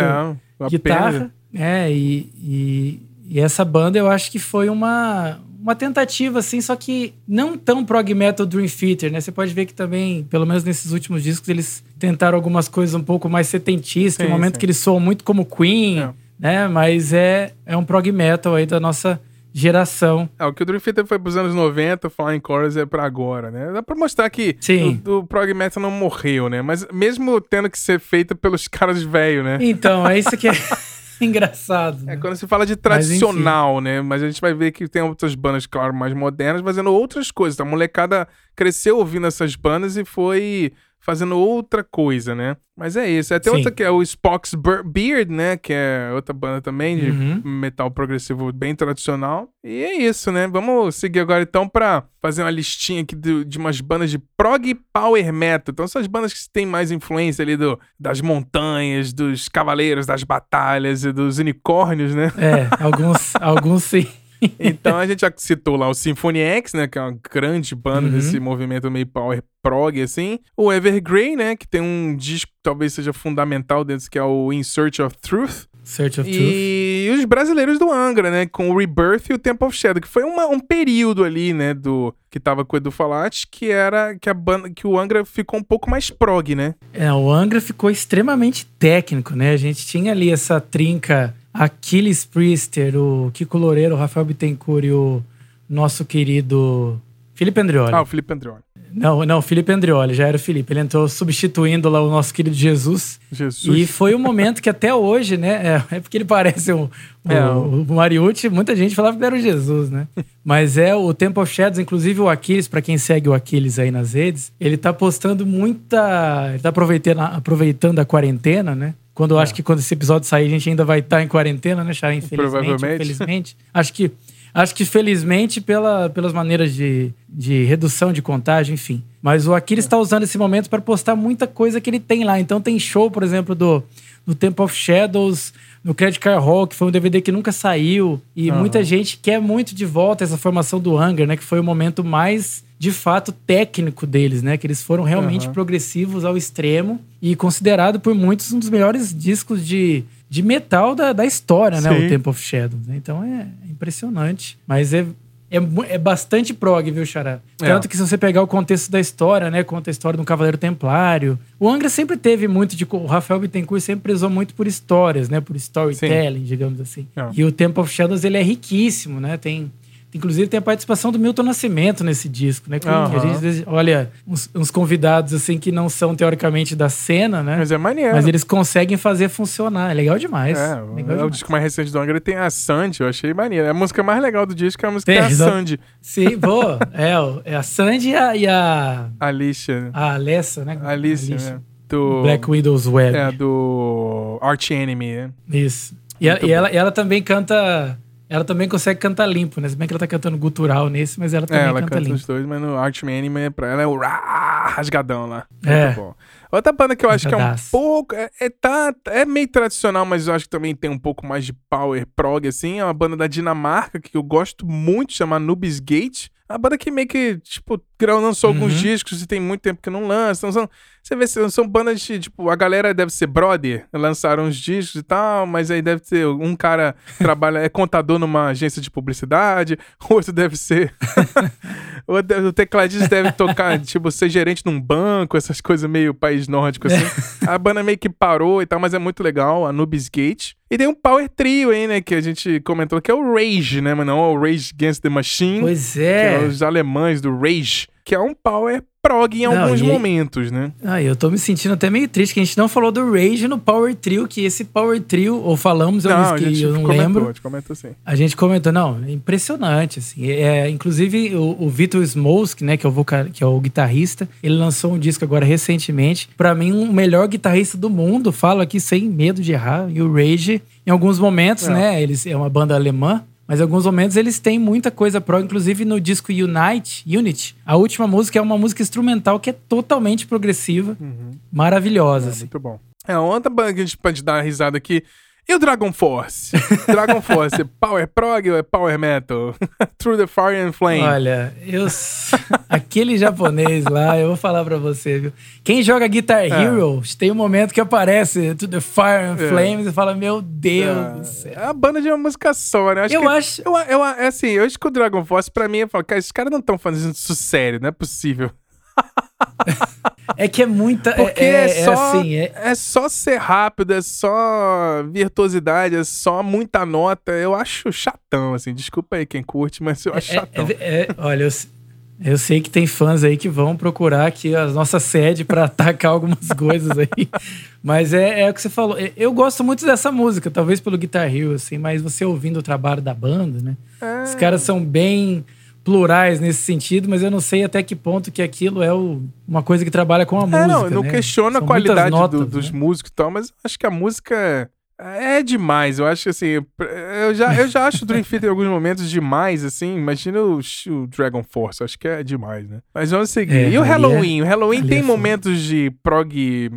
É, guitarra. pena. É, e, e, e essa banda eu acho que foi uma, uma tentativa, assim, só que não tão prog metal Dream Theater, né? Você pode ver que também, pelo menos nesses últimos discos, eles tentaram algumas coisas um pouco mais setentistas, tem um momento sim. que eles soam muito como Queen, É. né? Mas é, é um prog metal aí da nossa geração. É, o que o Dream Theater foi pros anos 90, Flying Chorus é pra agora, né? Dá pra mostrar que Sim. o, o prog metal não morreu, né? Mas mesmo tendo que ser feita pelos [laughs] caras velhos, né? Então, é isso que é [laughs] [laughs] engraçado. É né? quando se fala de tradicional, né? Mas a gente vai ver que tem outras bandas, claro, mais modernas, fazendo outras coisas. A molecada cresceu ouvindo essas bandas e foi fazendo outra coisa, né? Mas é isso. Até Sim. outra que é o Spock's Beard, né? Que é outra banda também de Uhum. metal progressivo bem tradicional. E é isso, né? Vamos seguir agora então pra fazer uma listinha aqui de, de umas bandas de prog power metal. Então essas bandas que têm mais influência ali do, das montanhas, dos cavaleiros, das batalhas e dos unicórnios, né? É, alguns, [laughs] alguns sim. [laughs] Então a gente já citou lá o Symphony X, né? Que é uma grande banda Uhum. desse movimento meio power prog, assim. O Evergrey, né? Que tem um disco que talvez seja fundamental dentro, que é o In Search of Truth. Search of Truth. E os brasileiros do Angra, né? Com o Rebirth e o Temple of Shadow, que foi uma- um período ali, né? Do que tava com o Edu Falati, que era que a banda, que o Angra ficou um pouco mais prog, né? É, o Angra ficou extremamente técnico, né? A gente tinha ali essa trinca Aquiles Priester, o Kiko Loureiro, o Rafael Bittencourt e o nosso querido Felipe Andrioli. Ah, o Felipe Andreoni. Não, não, Felipe Andrioli, já era o Felipe. Ele entrou substituindo lá o nosso querido Jesus. Jesus. E foi um momento que até hoje, né? É, é porque ele parece um, [laughs] o, É, o, o Mariucci, muita gente falava que era o Jesus, né? [laughs] Mas é o Temple of Shadows, inclusive o Aquiles, pra quem segue o Aquiles aí nas redes, ele tá postando muita. Ele tá aproveitando, aproveitando a quarentena, né? Quando eu acho que quando esse episódio sair, a gente ainda vai estar em quarentena, né, Chara? Infelizmente. Provavelmente. Infelizmente. Acho que. Acho que felizmente pela, pelas maneiras de, de redução de contágio, enfim. Mas o Aquiles está usando esse momento para postar muita coisa que ele tem lá. Então tem show, por exemplo, do, do Temple of Shadows, no Credit Card Hall, que foi um DVD que nunca saiu. E Aham. muita gente quer muito de volta essa formação do Hunger, né? Que foi o momento mais, de fato, técnico deles, né? Que eles foram realmente Aham. progressivos ao extremo e considerado por muitos um dos melhores discos de, de metal da, da história, né? Sim. O Temple of Shadows. né? Então é impressionante. Mas é, é, é bastante prog, viu, Xará? É. Tanto que se você pegar o contexto da história, né? Conta a história do Cavaleiro Templário. O Angra sempre teve muito de... O Rafael Bittencourt sempre prezou muito por histórias, né? Por storytelling, digamos assim. É. E o Temple of Shadows, ele é riquíssimo, né? Tem... Inclusive tem a participação do Milton Nascimento nesse disco, né? Que Aham. a gente olha uns, uns convidados assim que não são teoricamente da cena, né? Mas é maneiro. Mas eles conseguem fazer funcionar. É legal demais. É, legal é o demais. disco mais recente do Angra tem a Sandy, eu achei maneiro. A música mais legal do disco é a música Tem, da. Sandy, Sim, boa. [laughs] É, o- é a Sandy e a, e a, a Alicia. a Alessa, né? A Alicia, né? Do, Black Widow's Web. É, do Arch Enemy, né? Isso. E, Muito e ela, e ela também canta. Ela também consegue cantar limpo, né? Se bem que ela tá cantando gutural nesse, mas ela É, também ela canta, canta limpo. os dois, mas no Arch Enemy, é pra ela é o rasgadão lá. Muito É. bom. Outra banda que eu acho que é um pouco. É, é, tá, é meio tradicional, mas eu acho que também tem um pouco mais de power prog, assim. É uma banda da Dinamarca que eu gosto muito, chama Nubis Gate. É Uma banda que meio que, tipo, gra- lançou alguns Uhum. discos e tem muito tempo que não lança. Então, são, você vê, são, são bandas de, tipo, a galera deve ser brother, lançaram uns discos e tal, mas aí deve ter um cara [laughs] trabalha, é contador numa agência de publicidade, [laughs] outro deve ser. [laughs] o, tecladista deve tocar, tipo, ser gerente num banco, essas coisas meio país nórdico, assim. a banda meio que parou e tal, mas é muito legal, a Nubis Gate. E tem um power trio aí, né, que a gente comentou, que é o Rage, né, é o Rage Against the Machine. Pois Que é. é os alemães do Rage, que é um power prog em Não, alguns e- momentos, né? Ah, eu tô me sentindo até meio triste que a gente não falou do Rage no Power Trio, que esse Power Trio, ou falamos, eu, não, gente eu não comentou, lembro. a gente comentou sim. A gente comentou, não, é impressionante, assim. É, inclusive, o, o Vitor Smolsk, né, que é, o vocal, que é o guitarrista, ele lançou um disco agora recentemente. Pra mim, o melhor guitarrista do mundo, falo aqui sem medo de errar. E o Rage, em alguns momentos, É. né, eles é uma banda alemã, mas em alguns momentos eles têm muita coisa pro, inclusive no disco Unite, Unity. A última música é uma música instrumental que é totalmente progressiva, maravilhosa, É, assim. muito bom. É, outra banda que a gente pode dar uma risada aqui. E o Dragon Force? [laughs] Dragon Force, é power prog ou é power metal? [laughs] Through the Fire and Flame. Olha, eu. [laughs] Aquele japonês lá, eu vou falar pra você, viu? Quem joga Guitar Hero, tem um momento que aparece To the Fire and É. Flames e fala: Meu Deus do céu. É a banda de uma música só, né? Acho Eu que, acho- Eu, eu, é assim, eu acho que o Dragon Force, pra mim, eu falo, cara, esses caras não estão fazendo isso sério, não é possível. É que é muita. Porque é, é, é só, assim, é... é- só ser rápido, é só virtuosidade, é só muita nota. Eu acho chatão, assim. Desculpa aí quem curte, mas eu acho É- chatão. é- é- olha, eu, eu sei que tem fãs aí que vão procurar aqui a nossa sede pra [laughs] atacar algumas coisas aí. Mas é, é o que você falou. É, Eu gosto muito dessa música, talvez pelo Guitar Hero, assim, mas você ouvindo o trabalho da banda, né? É. Os caras são bem plurais nesse sentido, mas eu não sei até que ponto que aquilo é o- uma coisa que trabalha com a É, música. não, não né? questiono a qualidade muitas do- notas, dos né? músicos e tal, mas acho que a música é demais. Eu acho que assim, eu já, eu já acho o Dream Theater em alguns momentos demais, assim. Imagina o, o Dragon Force, acho que é demais, né? Mas vamos seguir. É, e o ali Halloween? o Halloween tem é momentos de prog,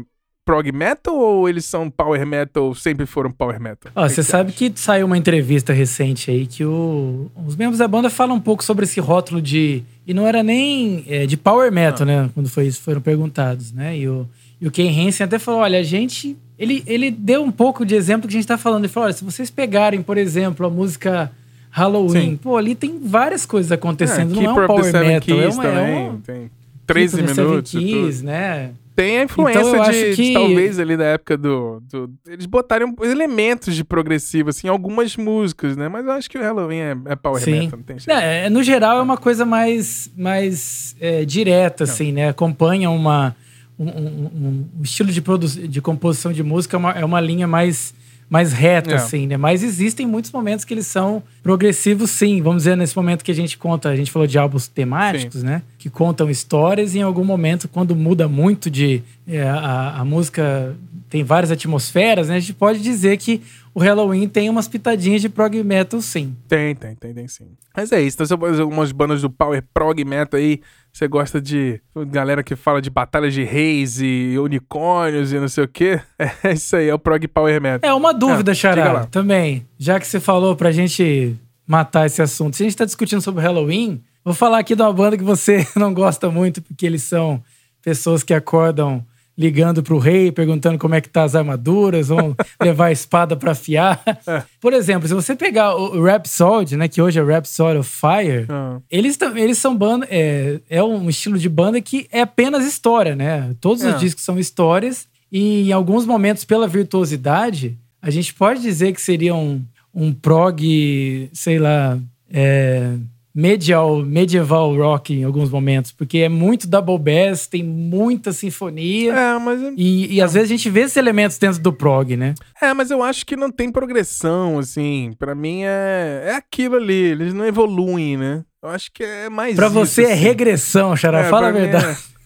prog metal ou eles são power metal, sempre foram power metal? Ó, você sabe acha? que saiu uma entrevista recente aí que o- os membros da banda falam um pouco sobre esse rótulo de. E não era nem é, de power metal, né? Quando foi isso, foram perguntados, né? E o, e o Ken Hansen até falou: olha, a gente. Ele, ele deu um pouco de exemplo que a gente tá falando. Ele falou: olha, se vocês pegarem, por exemplo, a música Halloween, Sim. pô, ali tem várias coisas acontecendo. não é um power metal, é uma. também, É uma tem 13 Keeper of the Seven minutos. Keys, né? Tem a influência Então, de, acho de que- talvez ali da época do, do- Eles botarem elementos de progressivo, assim, algumas músicas, né? Mas eu acho que o Halloween é, é power Sim. metal, não tem jeito. É, no geral é uma coisa mais, mais é, direta, assim, né? Acompanha uma, um, um- um- um estilo de, produ- de composição de música, é uma, é uma linha mais, mais reta, É. assim, né? Mas existem muitos momentos que eles são progressivos, sim. Vamos dizer, nesse momento que a gente conta, a gente falou de álbuns temáticos, né? Que contam histórias e em algum momento, quando muda muito de... é, a, a música tem várias atmosferas, né? A gente pode dizer que o Halloween tem umas pitadinhas de prog metal, sim. Tem, tem, tem, tem sim. Mas é isso. Então, você pode algumas bandas do Power Prog Metal aí. Você gosta de galera que fala de batalhas de reis e unicórnios e não sei o quê. [laughs] É isso aí, é o Prog Power Metal. É, uma dúvida, É, Xará, também. Já que você falou pra gente matar esse assunto. Se a gente tá discutindo sobre Halloween, vou falar aqui de uma banda que você [laughs] não gosta muito, porque eles são pessoas que acordam ligando pro rei, perguntando como é que tá as armaduras, vão [laughs] levar a espada pra afiar. É. Por exemplo, se você pegar o Rhapsody, né, que hoje é Rhapsody of Fire, Ah. eles, eles são banda. É, é um estilo de banda que é apenas história, né? Todos É. os discos são histórias. E em alguns momentos, pela virtuosidade, a gente pode dizer que seria um, um prog, sei lá, é, medial, medieval rock em alguns momentos. Porque é muito double bass, tem muita sinfonia. É, mas, E, e às vezes a gente vê esses elementos dentro do prog, né? é, mas eu acho que não tem progressão, assim. Pra mim é, é aquilo ali. Eles não evoluem, né? Eu acho que é mais Pra isso, você é assim. regressão, Xará. É, Fala a verdade. É...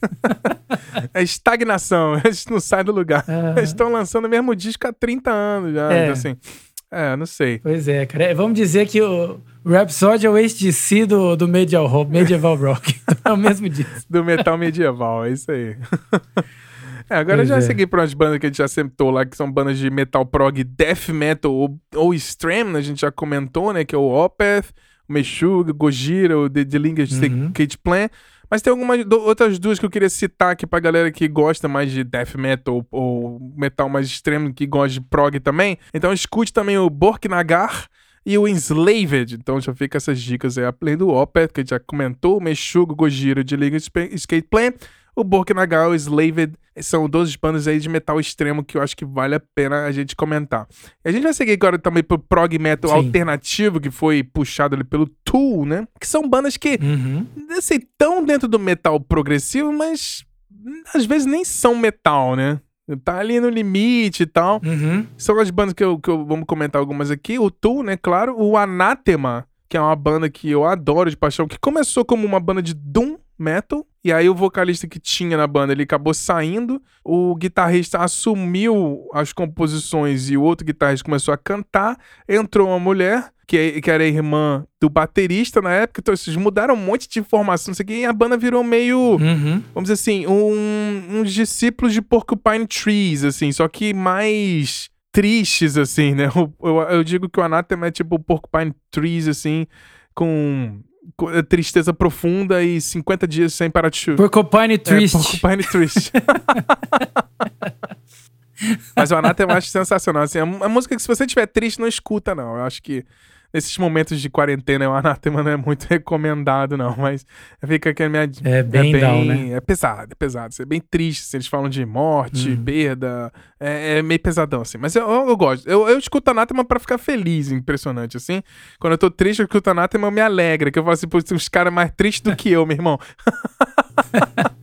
[laughs] é estagnação, [laughs] eles não saem do lugar. Ah. Eles estão lançando o mesmo disco há 30 anos já, É. então, assim. É, não sei. Pois é, cara. É, Vamos dizer que o Rhapsody é o HDC do, do medieval, medieval rock. [laughs] Então é o mesmo disco. Do metal medieval, é isso aí. É, agora Pois já é. segui pra umas bandas que a gente já sentou lá, que são bandas de metal prog, death metal ou, ou extreme, né? A gente já comentou, né? Que é o Opeth, o Meshuggah, Gojira, o The, The Lingers Uhum. Cage Plan. Mas tem algumas do- outras duas que eu queria citar aqui pra galera que gosta mais de death metal ou metal mais extremo, que gosta de prog também. Então escute também o Borknagar e o Enslaved. Então já fica essas dicas aí. Além do Opeth, que já comentou, o Meshuggah, Gojira, de Liga Skate Plan. O Borknagar, o Enslaved, são 12 bandas aí de metal extremo que eu acho que vale a pena a gente comentar. E a gente vai seguir agora também pro prog metal Sim. alternativo, que foi puxado ali pelo Tool, né? Que são bandas que Uhum. assim, tão dentro do metal progressivo, mas às vezes nem são metal, né? Tá ali no limite e tal. Uhum. São as bandas que eu, que eu vamos comentar algumas aqui. O Tool, né? Claro. O Anathema, que é uma banda que eu adoro de paixão, que começou como uma banda de Doom Metal. E aí o vocalista que tinha na banda, ele acabou saindo. O guitarrista assumiu as composições e o outro guitarrista começou a cantar. Entrou uma mulher, que, era irmã do baterista na época. Então eles mudaram um monte de informação, não sei o quê, e a banda virou meio Uhum. vamos dizer assim, um- uns discípulos de Porcupine Trees, assim, só que mais tristes, assim, né? [laughs] Eu, eu- eu digo que o Anathema é tipo o Porcupine Trees, assim, com, tristeza profunda e 50 dias sem parar de chover. Porcupine Triste. É, Porcupine Triste. [laughs] Mas o Anathema eu acho sensacional. Assim, é uma música que se você estiver triste, não escuta, não. Eu acho que nesses momentos de quarentena, o [laughs] Anátema não é muito recomendado, não. Mas fica que a minha. É bem, é, bem down, né? é pesado, é pesado. É bem triste. Assim, eles falam de morte, uhum. perda. É, é, meio pesadão, assim. Mas eu, eu, eu gosto. Eu, eu escuto Anátema pra ficar feliz, impressionante, assim. Quando eu tô triste, eu escuto Anátema, me alegra. Que eu falo assim, pô, uns caras mais tristes do que eu, meu irmão. [laughs]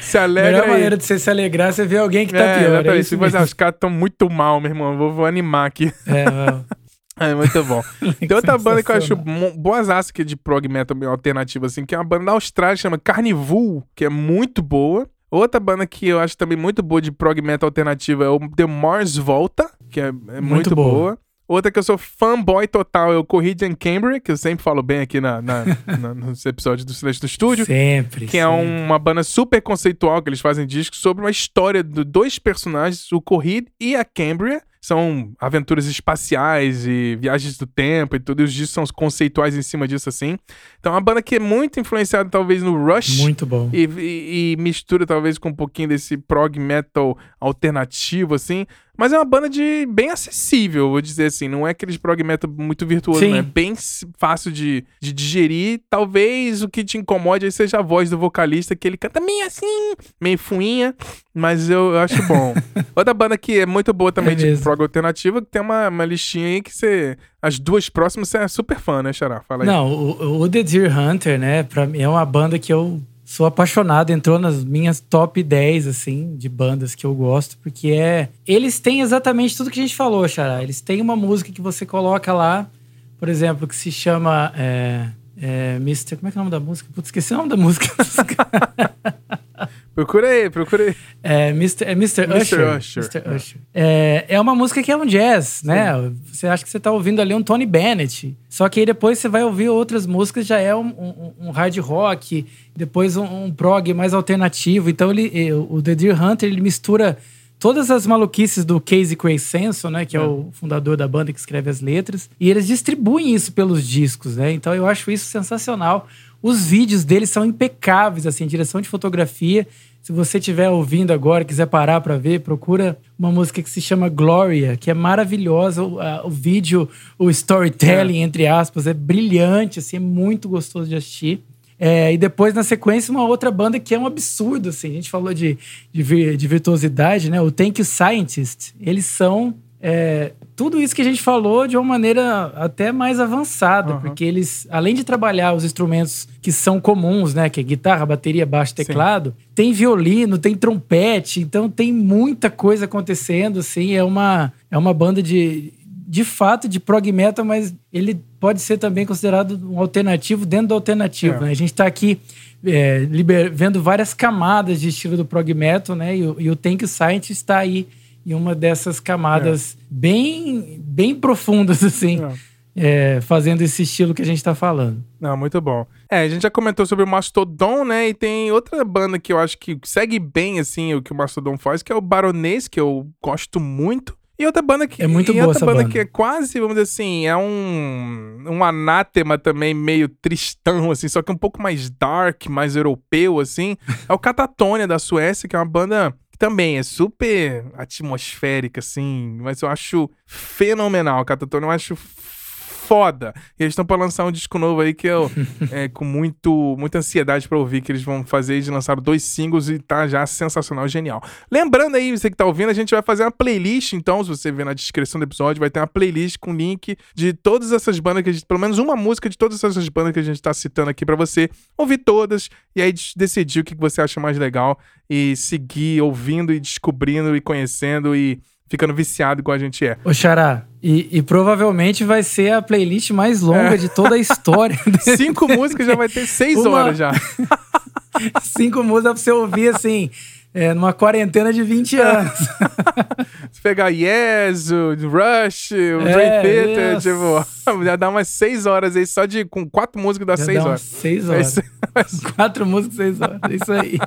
se alegra. A melhor aí. maneira de você se alegrar é você ver alguém que tá é, pior. É isso mas, ah, os caras tão muito mal, meu irmão. Vou, vou animar aqui. É, [laughs] É muito bom. [laughs] Tem outra banda que eu acho boas aqui de prog metal alternativa, assim, que é uma banda da Austrália, chama Carnival, que é muito boa. Outra banda que eu acho também muito boa de prog metal alternativa é o The Mars Volta, que é, é muito, muito boa. boa. Outra que eu sou fanboy total é o Corridian Cambria, que eu sempre falo bem aqui na, na, [laughs] na nos episódios do Silêncio do Estúdio. Sempre. Que sempre. é uma banda super conceitual que eles fazem discos sobre uma história de dois personagens, o Corrid e a Cambria são aventuras espaciais e viagens do tempo e tudo, e os discos são conceituais em cima disso, assim. Então é uma banda que é muito influenciada, talvez, no Rush. Muito bom. E, e, e mistura, talvez, com um pouquinho desse prog metal alternativo, assim. Mas é uma banda de bem acessível, vou dizer assim. Não é aqueles prog metal muito virtuoso, Sim. né? É bem fácil de, de digerir. Talvez o que te incomode aí seja a voz do vocalista, que ele canta meio assim, meio fuinha. Mas eu, eu acho bom. [laughs] Outra banda que é muito boa também é de prog alternativa, que tem uma, uma listinha aí que você. As duas próximas você é super fã, né, Xará? Fala aí. Não, o, o The Deer Hunter, né? Pra mim é uma banda que eu sou apaixonado, entrou nas minhas top 10, assim, de bandas que eu gosto, porque é. Eles têm exatamente tudo que a gente falou, Xará. Eles têm uma música que você coloca lá, por exemplo, que se chama. É, é, Mr. Como é que é o nome da música? Putz, esqueci o nome da música. [laughs] Procura aí, procura aí. É Mr. É Mr. Mr. Usher. Usher. Mr. Usher. É, é uma música que é um jazz, né? Você acha que você tá ouvindo ali um Tony Bennett. Só que aí depois você vai ouvir outras músicas, já é um, um, um hard rock, depois um, um, prog mais alternativo. Então ele, o The Deer Hunter, ele mistura todas as maluquices do Casey Crescenso, né, que é, é, o fundador da banda que escreve as letras, e eles distribuem isso pelos discos, né? Então eu acho isso sensacional. Os vídeos deles são impecáveis, assim, direção de fotografia. Se você estiver ouvindo agora, quiser parar para ver, procura uma música que se chama Gloria, que é maravilhosa. O, a, o vídeo, o storytelling, é. entre aspas, é brilhante, assim, é muito gostoso de assistir. É, e depois, na sequência, uma outra banda que é um absurdo, assim. A gente falou de, de, de virtuosidade, né? O Thank You Scientist. Eles são é, tudo isso que a gente falou de uma maneira até mais avançada, uhum. porque eles, além de trabalhar os instrumentos que são comuns, né, que é guitarra, bateria, baixo, teclado, Sim. tem violino, tem trompete, então tem muita coisa acontecendo, assim, é uma é uma banda de de fato de prog metal, mas ele pode ser também considerado um alternativo dentro do alternativo. É. Né? A gente está aqui é, liber, vendo várias camadas de estilo do prog metal, né? E, e o Tank Science está aí em uma dessas camadas é. bem, bem profundas, [laughs] assim. É, fazendo esse estilo que a gente tá falando. Não, muito bom. É, a gente já comentou sobre o Mastodon, né? E tem outra banda que eu acho que segue bem, assim, o que o Mastodon faz, que é o Baronês, que eu gosto muito. E outra banda que. É muito boa outra banda, banda, que é quase, vamos dizer assim, é um, um anátema também meio tristão, assim, só que um pouco mais dark, mais europeu, assim. [laughs] É o Catatônia da Suécia, que é uma banda que também é super atmosférica, assim, mas eu acho fenomenal. Catatônia eu acho foda. E eles estão pra lançar um disco novo aí que eu, [laughs] é, com muito, muita ansiedade pra ouvir, que eles vão fazer. Eles lançaram dois singles e tá já sensacional, genial. Lembrando aí, você que tá ouvindo, a gente vai fazer uma playlist, então, se você ver na descrição do episódio, vai ter uma playlist com link de todas essas bandas que a gente, pelo menos uma música de todas essas bandas que a gente tá citando aqui pra você ouvir todas e aí decidir o que você acha mais legal e seguir ouvindo e descobrindo e conhecendo e ficando viciado igual a gente é. Ô, Xará, e, e provavelmente vai ser a playlist mais longa é. de toda a história. [laughs] Cinco músicas já vai ter seis Uma... horas já. [laughs] Cinco músicas pra você ouvir assim é, numa quarentena de 20 [laughs] anos. Se pegar Yes, o Rush, o é, Dream Theater, tipo, [laughs] já dá umas 6 horas aí, só de com quatro músicas dá 6 horas. 6 horas. [laughs] quatro músicas, 6 horas. É isso aí.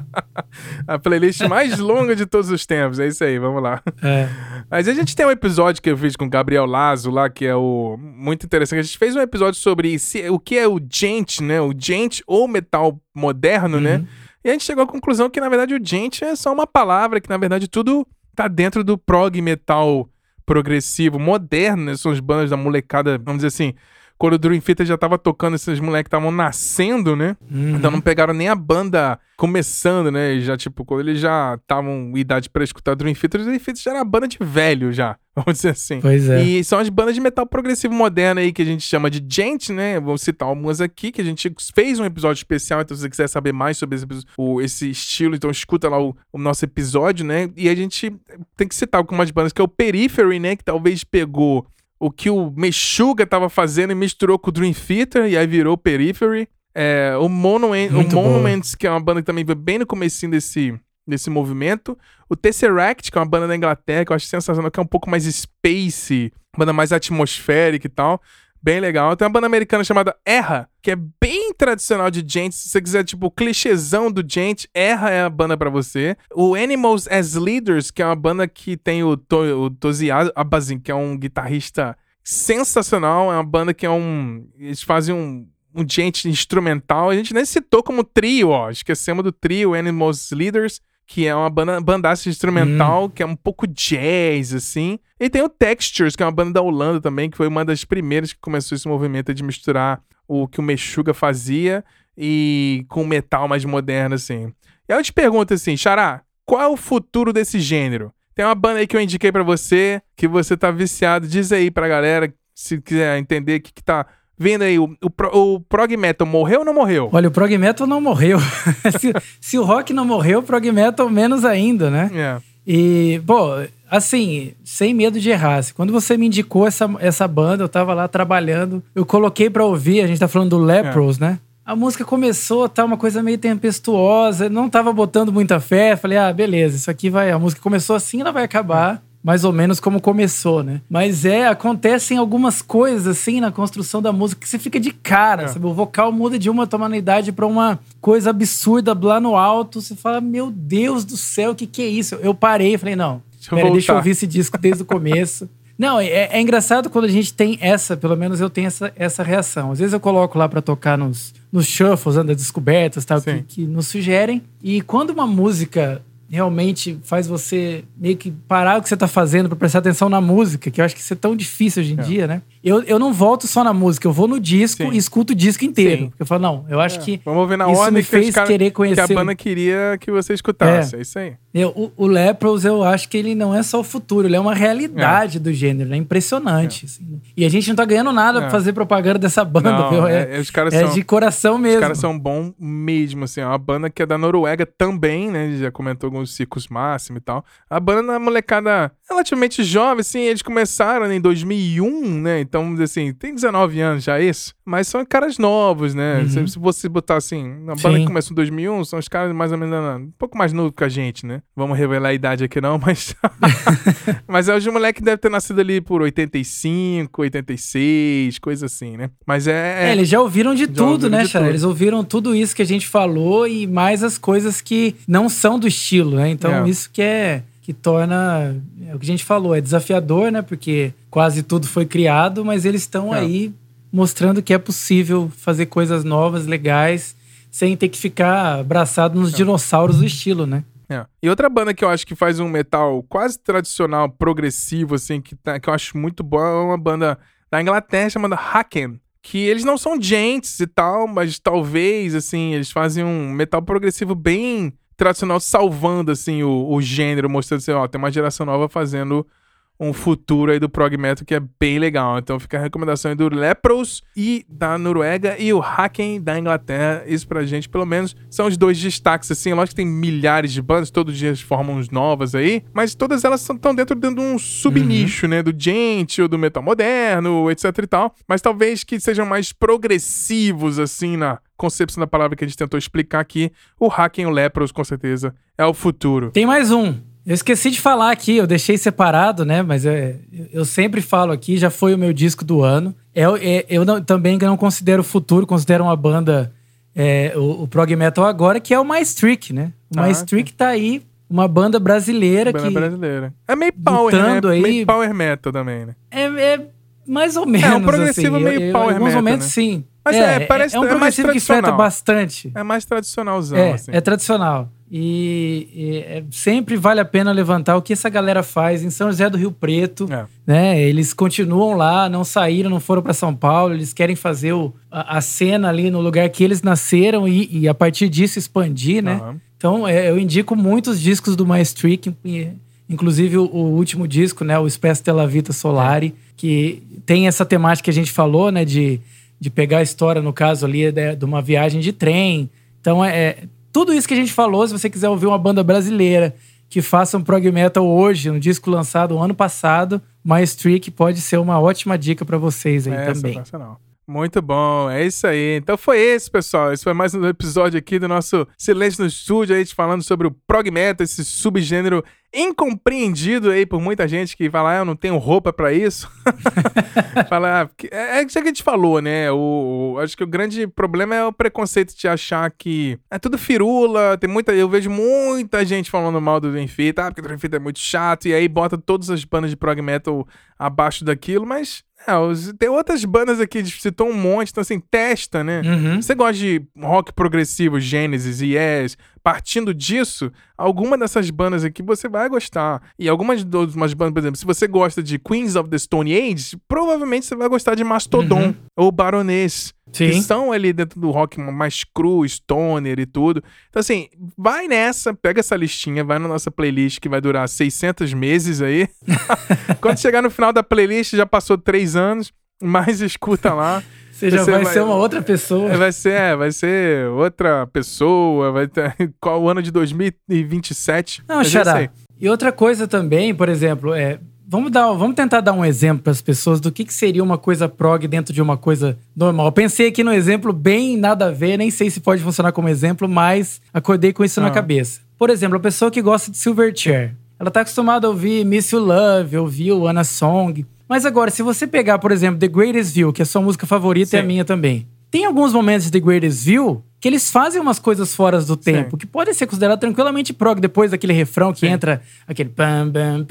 A playlist mais longa de todos os tempos. É isso aí, vamos lá. É. Mas a gente tem um episódio que eu fiz com o Gabriel Lazo lá, que é o muito interessante. A gente fez um episódio sobre se, o que é o gent, né? O gent ou metal moderno, né? uhum. né? E a gente chegou à conclusão que, na verdade, o gente é só uma palavra, que, na verdade, tudo tá dentro do prog metal progressivo, moderno, né? São as bandas da molecada, vamos dizer assim, quando o Dream Theater já tava tocando, esses moleques estavam nascendo, né? Uhum. Então não pegaram nem a banda começando, né? E já, tipo, quando eles já estavam idade pra escutar Dream Theater, o Dream Theater já era uma banda de velho já, [laughs] vamos dizer assim. Pois é. E são as bandas de metal progressivo moderno aí que a gente chama de gente, né? Vou citar algumas aqui que a gente fez um episódio especial, então se você quiser saber mais sobre esse, o, esse estilo, então escuta lá o, o, nosso episódio, né? E a gente tem que citar algumas bandas que é o Periphery, né? Que talvez pegou o que o Meshuga tava fazendo e misturou com o Dream Theater e aí virou Periphery. É, o, Monument, o Monuments, que é uma banda que também veio bem no comecinho desse, desse movimento. O Tesseract, que é uma banda da Inglaterra, que eu acho sensacional, que é um pouco mais space, banda mais atmosférica e tal. Bem legal. Tem uma banda americana chamada Erra, que é bem tradicional de gente. Se você quiser, tipo, clichêzão do gente, Erra é a banda para você. O Animals as Leaders, que é uma banda que tem o, to, o Tozi Abazin, que é um guitarrista sensacional. É uma banda que é um. Eles fazem um um gente instrumental. A gente nem citou como trio, ó. Esquecemos do trio Animals Leaders, que é uma banda, bandaça instrumental, hum. que é um pouco jazz, assim. E tem o Textures, que é uma banda da Holanda também, que foi uma das primeiras que começou esse movimento de misturar o que o Meshuga fazia e com metal mais moderno, assim. E aí eu te pergunto assim, Xará, qual é o futuro desse gênero? Tem uma banda aí que eu indiquei para você, que você tá viciado. Diz aí pra galera, se quiser entender o que, que tá vendo aí, o, o, o prog metal morreu ou não morreu? Olha, o prog metal não morreu. [laughs] se, se, o rock não morreu, o prog metal menos ainda, né? É. E, bom, assim, sem medo de errar. Quando você me indicou essa, essa banda, eu tava lá trabalhando, eu coloquei pra ouvir, a gente tá falando do Lepros, é. né? A música começou, tá uma coisa meio tempestuosa, não tava botando muita fé. Falei, ah, beleza, isso aqui vai. A música começou assim, ela vai acabar mais ou menos como começou, né? Mas é, acontecem algumas coisas assim na construção da música que você fica de cara, é. sabe? O vocal muda de uma tonalidade para uma coisa absurda lá no alto. Você fala, meu Deus do céu, o que, que é isso? Eu parei e falei, não, deixa, pera, eu deixa eu ouvir esse disco desde o começo. [laughs] Não, é, é, engraçado quando a gente tem essa, pelo menos eu tenho essa, essa reação. Às vezes eu coloco lá para tocar nos, nos shuffles, né, das descobertas, tal, que, que nos sugerem. E quando uma música realmente faz você meio que parar o que você tá fazendo para prestar atenção na música, que eu acho que isso é tão difícil hoje em é. dia, né? Eu, eu não volto só na música, eu vou no disco Sim. e escuto o disco inteiro. Sim. Eu falo, não, eu acho é. que Vamos ver na isso me fez cara, querer conhecer. Que a banda queria que você escutasse, é, é isso aí. Eu, o, o Lepros, eu acho que ele não é só o futuro, ele é uma realidade é. do gênero, é impressionante. É. Assim. E a gente não tá ganhando nada pra fazer propaganda dessa banda, não, viu? É, os caras é são, de coração mesmo. Os caras são bons mesmo, assim, é uma banda que é da Noruega também, né? Já comentou alguns ciclos máximo e tal. A banda é uma molecada relativamente jovem, assim, eles começaram em 2001, né? Então, assim, tem 19 anos já isso, mas são caras novos, né? Uhum. Se, se, você botar assim, a banda Sim. que começou em 2001, são os caras mais ou menos um pouco mais novos que a gente, né? Vamos revelar a idade aqui não, [laughs] mas [laughs] mas é os moleque deve ter nascido ali por 85, 86, coisa assim, né? Mas é, é, é eles já ouviram de já tudo, ouviram né, Chara? Eles ouviram tudo isso que a gente falou e mais as coisas que não são do estilo, né? Então, é. isso que é que torna é o que a gente falou, é desafiador, né? Porque quase tudo foi criado, mas eles estão é. aí mostrando que é possível fazer coisas novas, legais, sem ter que ficar abraçado nos é. dinossauros do estilo, né? É. E outra banda que eu acho que faz um metal quase tradicional, progressivo, assim, que, tá, que eu acho muito boa, é uma banda da Inglaterra chamada Haken. Que eles não são gentes e tal, mas talvez, assim, eles fazem um metal progressivo bem tradicional salvando, assim, o, o gênero, mostrando assim, ó, tem uma geração nova fazendo um futuro aí do prog metal que é bem legal. Então fica a recomendação aí do Lepros e da Noruega e o Haken da Inglaterra. Isso pra gente, pelo menos, são os dois destaques, assim. Lógico que tem milhares de bandas, todos os dias formam uns novas aí, mas todas elas estão dentro, dentro de um subnicho, uhum. né? Do gente ou do metal moderno, etc e tal. Mas talvez que sejam mais progressivos, assim, na concepção da palavra que a gente tentou explicar aqui, o Hacken e o Lepros, com certeza, é o futuro. Tem mais um. Eu esqueci de falar aqui, eu deixei separado, né? Mas é, eu sempre falo aqui, já foi o meu disco do ano. É, é, eu não, também não considero o futuro, considero uma banda, é, o, o, prog metal agora, que é o Maestrick, né? O ah, Maestrick tá aí, uma banda brasileira banda que... brasileira. É meio power, né? Aí, meio power metal também, né? É, é mais ou menos, É um progressivo assim. meio eu, power Em alguns momentos, né? sim. Mas é, é, parece é um é mais que afeta bastante. É mais tradicionalzão, é, assim. É tradicional. E, e é, sempre vale a pena levantar o que essa galera faz em São José do Rio Preto. É. Né? Eles continuam lá, não saíram, não foram para São Paulo. Eles querem fazer o, a, a, cena ali no lugar que eles nasceram e, e a partir disso expandir, né? Uhum. Então é, eu indico muitos discos do Maestric, inclusive o, o, último disco, né? O Espécie della Vita Solari, que tem essa temática que a gente falou, né? De, de pegar a história, no caso ali, de, de uma viagem de trem. Então é, é tudo isso que a gente falou, se você quiser ouvir uma banda brasileira que faça um prog metal hoje, um disco lançado ano passado, Maestric pode ser uma ótima dica para vocês aí é, também. Sensacional. Muito bom, é isso aí. Então foi esse, pessoal. Esse foi mais um episódio aqui do nosso Silêncio no Estúdio, a gente falando sobre o prog metal, esse subgênero incompreendido aí por muita gente que fala, ah, eu não tenho roupa para isso. [laughs] fala, ah, é, é isso que a gente falou, né? O, o, acho que o grande problema é o preconceito de achar que é tudo firula. Tem muita, eu vejo muita gente falando mal do Dream ah, porque o Dream é muito chato, e aí bota todas as bandas de prog metal abaixo daquilo, mas é, tem outras bandas aqui, citou um monte, então assim, testa, né? Uhum. Você gosta de rock progressivo, Genesis, Yes, partindo disso, alguma dessas bandas aqui você vai gostar. E algumas umas bandas, por exemplo, se você gosta de Queens of the Stone Age, provavelmente você vai gostar de Mastodon uhum. ou Baroness. Sim. Que são ali dentro do rock mais cru, stoner e tudo. Então, assim, vai nessa, pega essa listinha, vai na nossa playlist que vai durar 600 meses aí. [laughs] Quando chegar no final da playlist, já passou três anos, mas escuta lá. Você já vai, vai, ser uma outra pessoa. Vai ser, é, vai ser outra pessoa, vai ter [laughs] qual o ano de 2027. Não, Xará. E outra coisa também, por exemplo, é Vamos, dar, vamos tentar dar um exemplo para as pessoas do que, que seria uma coisa prog dentro de uma coisa normal. Eu pensei aqui no exemplo bem nada a ver, nem sei se pode funcionar como exemplo, mas acordei com isso ah. na cabeça. Por exemplo, a pessoa que gosta de Silverchair. Ela está acostumada a ouvir Miss You Love, ouvir o Anna Song. Mas agora, se você pegar, por exemplo, The Greatest View, que é a sua música favorita Sim. e a minha também. Tem alguns momentos de The Greatest View que eles fazem umas coisas fora do tempo, Sim. que podem ser consideradas tranquilamente prog, depois daquele refrão que Sim. entra aquele pam, pam,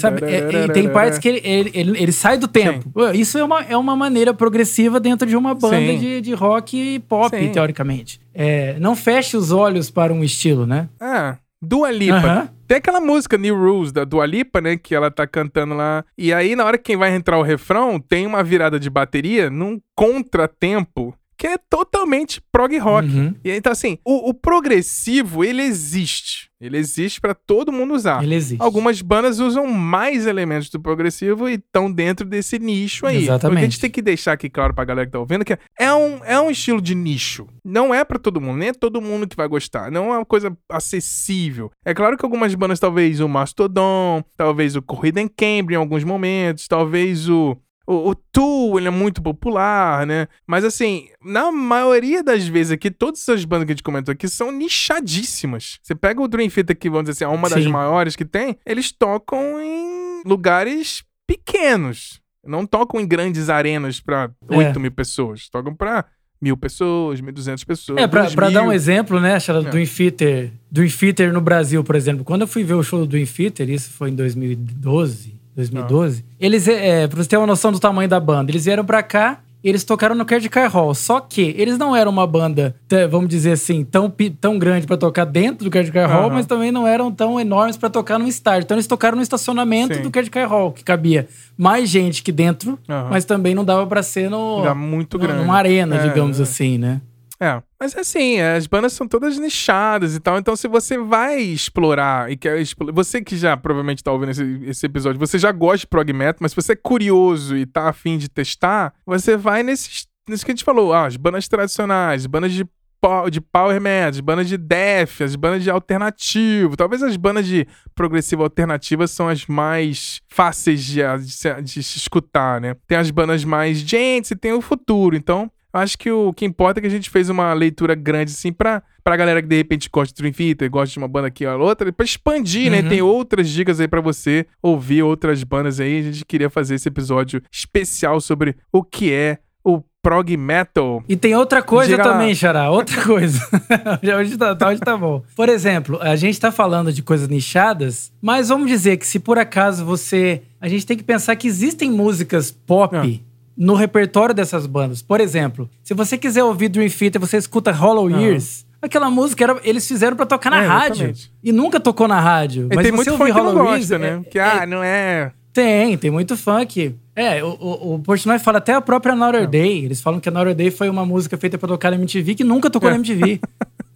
Sabe? E, e, tem partes que ele, ele, ele, ele sai do tempo. Sim. Isso é uma, é uma maneira progressiva dentro de uma banda de, de rock e pop, teoricamente. É, não feche os olhos para um estilo, né? Ah, Dua Lipa. Tem aquela música New Rules da Dua Lipa, né? Que ela tá cantando lá. E aí, na hora que quem vai entrar o refrão, tem uma virada de bateria num contratempo que é totalmente prog rock. Uhum. E então, assim, o, o, progressivo, ele existe. Ele existe para todo mundo usar. Ele existe. Algumas bandas usam mais elementos do progressivo e estão dentro desse nicho aí. Exatamente. Porque a gente tem que deixar aqui claro pra galera que tá ouvindo que é um, é um estilo de nicho. Não é para todo mundo, nem é todo mundo que vai gostar. Não é uma coisa acessível. É claro que algumas bandas, talvez o Mastodon, talvez o Corrida em Cambridge em alguns momentos, talvez o o, o Tool, ele é muito popular, né? Mas assim, na maioria das vezes aqui, todas essas bandas que a gente comentou aqui são nichadíssimas. Você pega o Dream Theater aqui, vamos dizer assim, é uma Sim. das maiores que tem, eles tocam em lugares pequenos. Não tocam em grandes arenas para 8 é. mil pessoas. Tocam para mil pessoas, 1.200 pessoas. É, pra, pra dar um exemplo, né, Charla, é. do Dream Theater no Brasil, por exemplo. Quando eu fui ver o show do Theater, isso foi em 2012, 2012. Ah. Eles, é, pra você ter uma noção do tamanho da banda, eles vieram pra cá eles tocaram no Card Car Hall. Só que eles não eram uma banda, vamos dizer assim, tão, tão grande para tocar dentro do Card Car Hall, uhum. mas também não eram tão enormes para tocar no estádio. Então eles tocaram no estacionamento Sim. do Card Car Hall, que cabia mais gente que dentro, uhum. mas também não dava para ser no, Era muito grande. numa arena, é, digamos é. assim, né? É, mas assim, as bandas são todas nichadas e tal, então se você vai explorar e quer explorar, você que já provavelmente tá ouvindo esse, esse, episódio, você já gosta de prog metal, mas se você é curioso e tá afim de testar, você vai nesses, nesse que a gente falou, ah, as bandas tradicionais, bandas de de power metal, bandas de death, as bandas de alternativo. Talvez as bandas de progressivo alternativa são as mais fáceis de, de, de se escutar, né? Tem as bandas mais gente e tem o futuro. Então, acho que o que importa é que a gente fez uma leitura grande, assim, pra, pra galera que de repente gosta de Dream Theater, gosta de uma banda aqui ou outra, pra expandir, né? uhum. né? Tem outras dicas aí para você ouvir outras bandas aí. A gente queria fazer esse episódio especial sobre o que é o prog metal. E tem outra coisa Diga também, Xará, outra [laughs] coisa. [laughs] hoje, tá, tá, hoje tá bom. Por exemplo, a gente tá falando de coisas nichadas, mas vamos dizer que se por acaso você. A gente tem que pensar que existem músicas pop. Ah no repertório dessas bandas. Por exemplo, se você quiser ouvir Dream Theater, você escuta Hollow Years. Aquela música era, eles fizeram para tocar na É, rádio. exatamente. E nunca tocou na rádio. E Mas tem você muito ouvir Hollow gosta, Reeds, né? é- que, ah, não é... Tem, tem muito funk. É, o, o, o Portnoy fala até a própria Another Day. Eles falam que Another Day foi uma música feita pra tocar na MTV que nunca tocou na MTV. [laughs]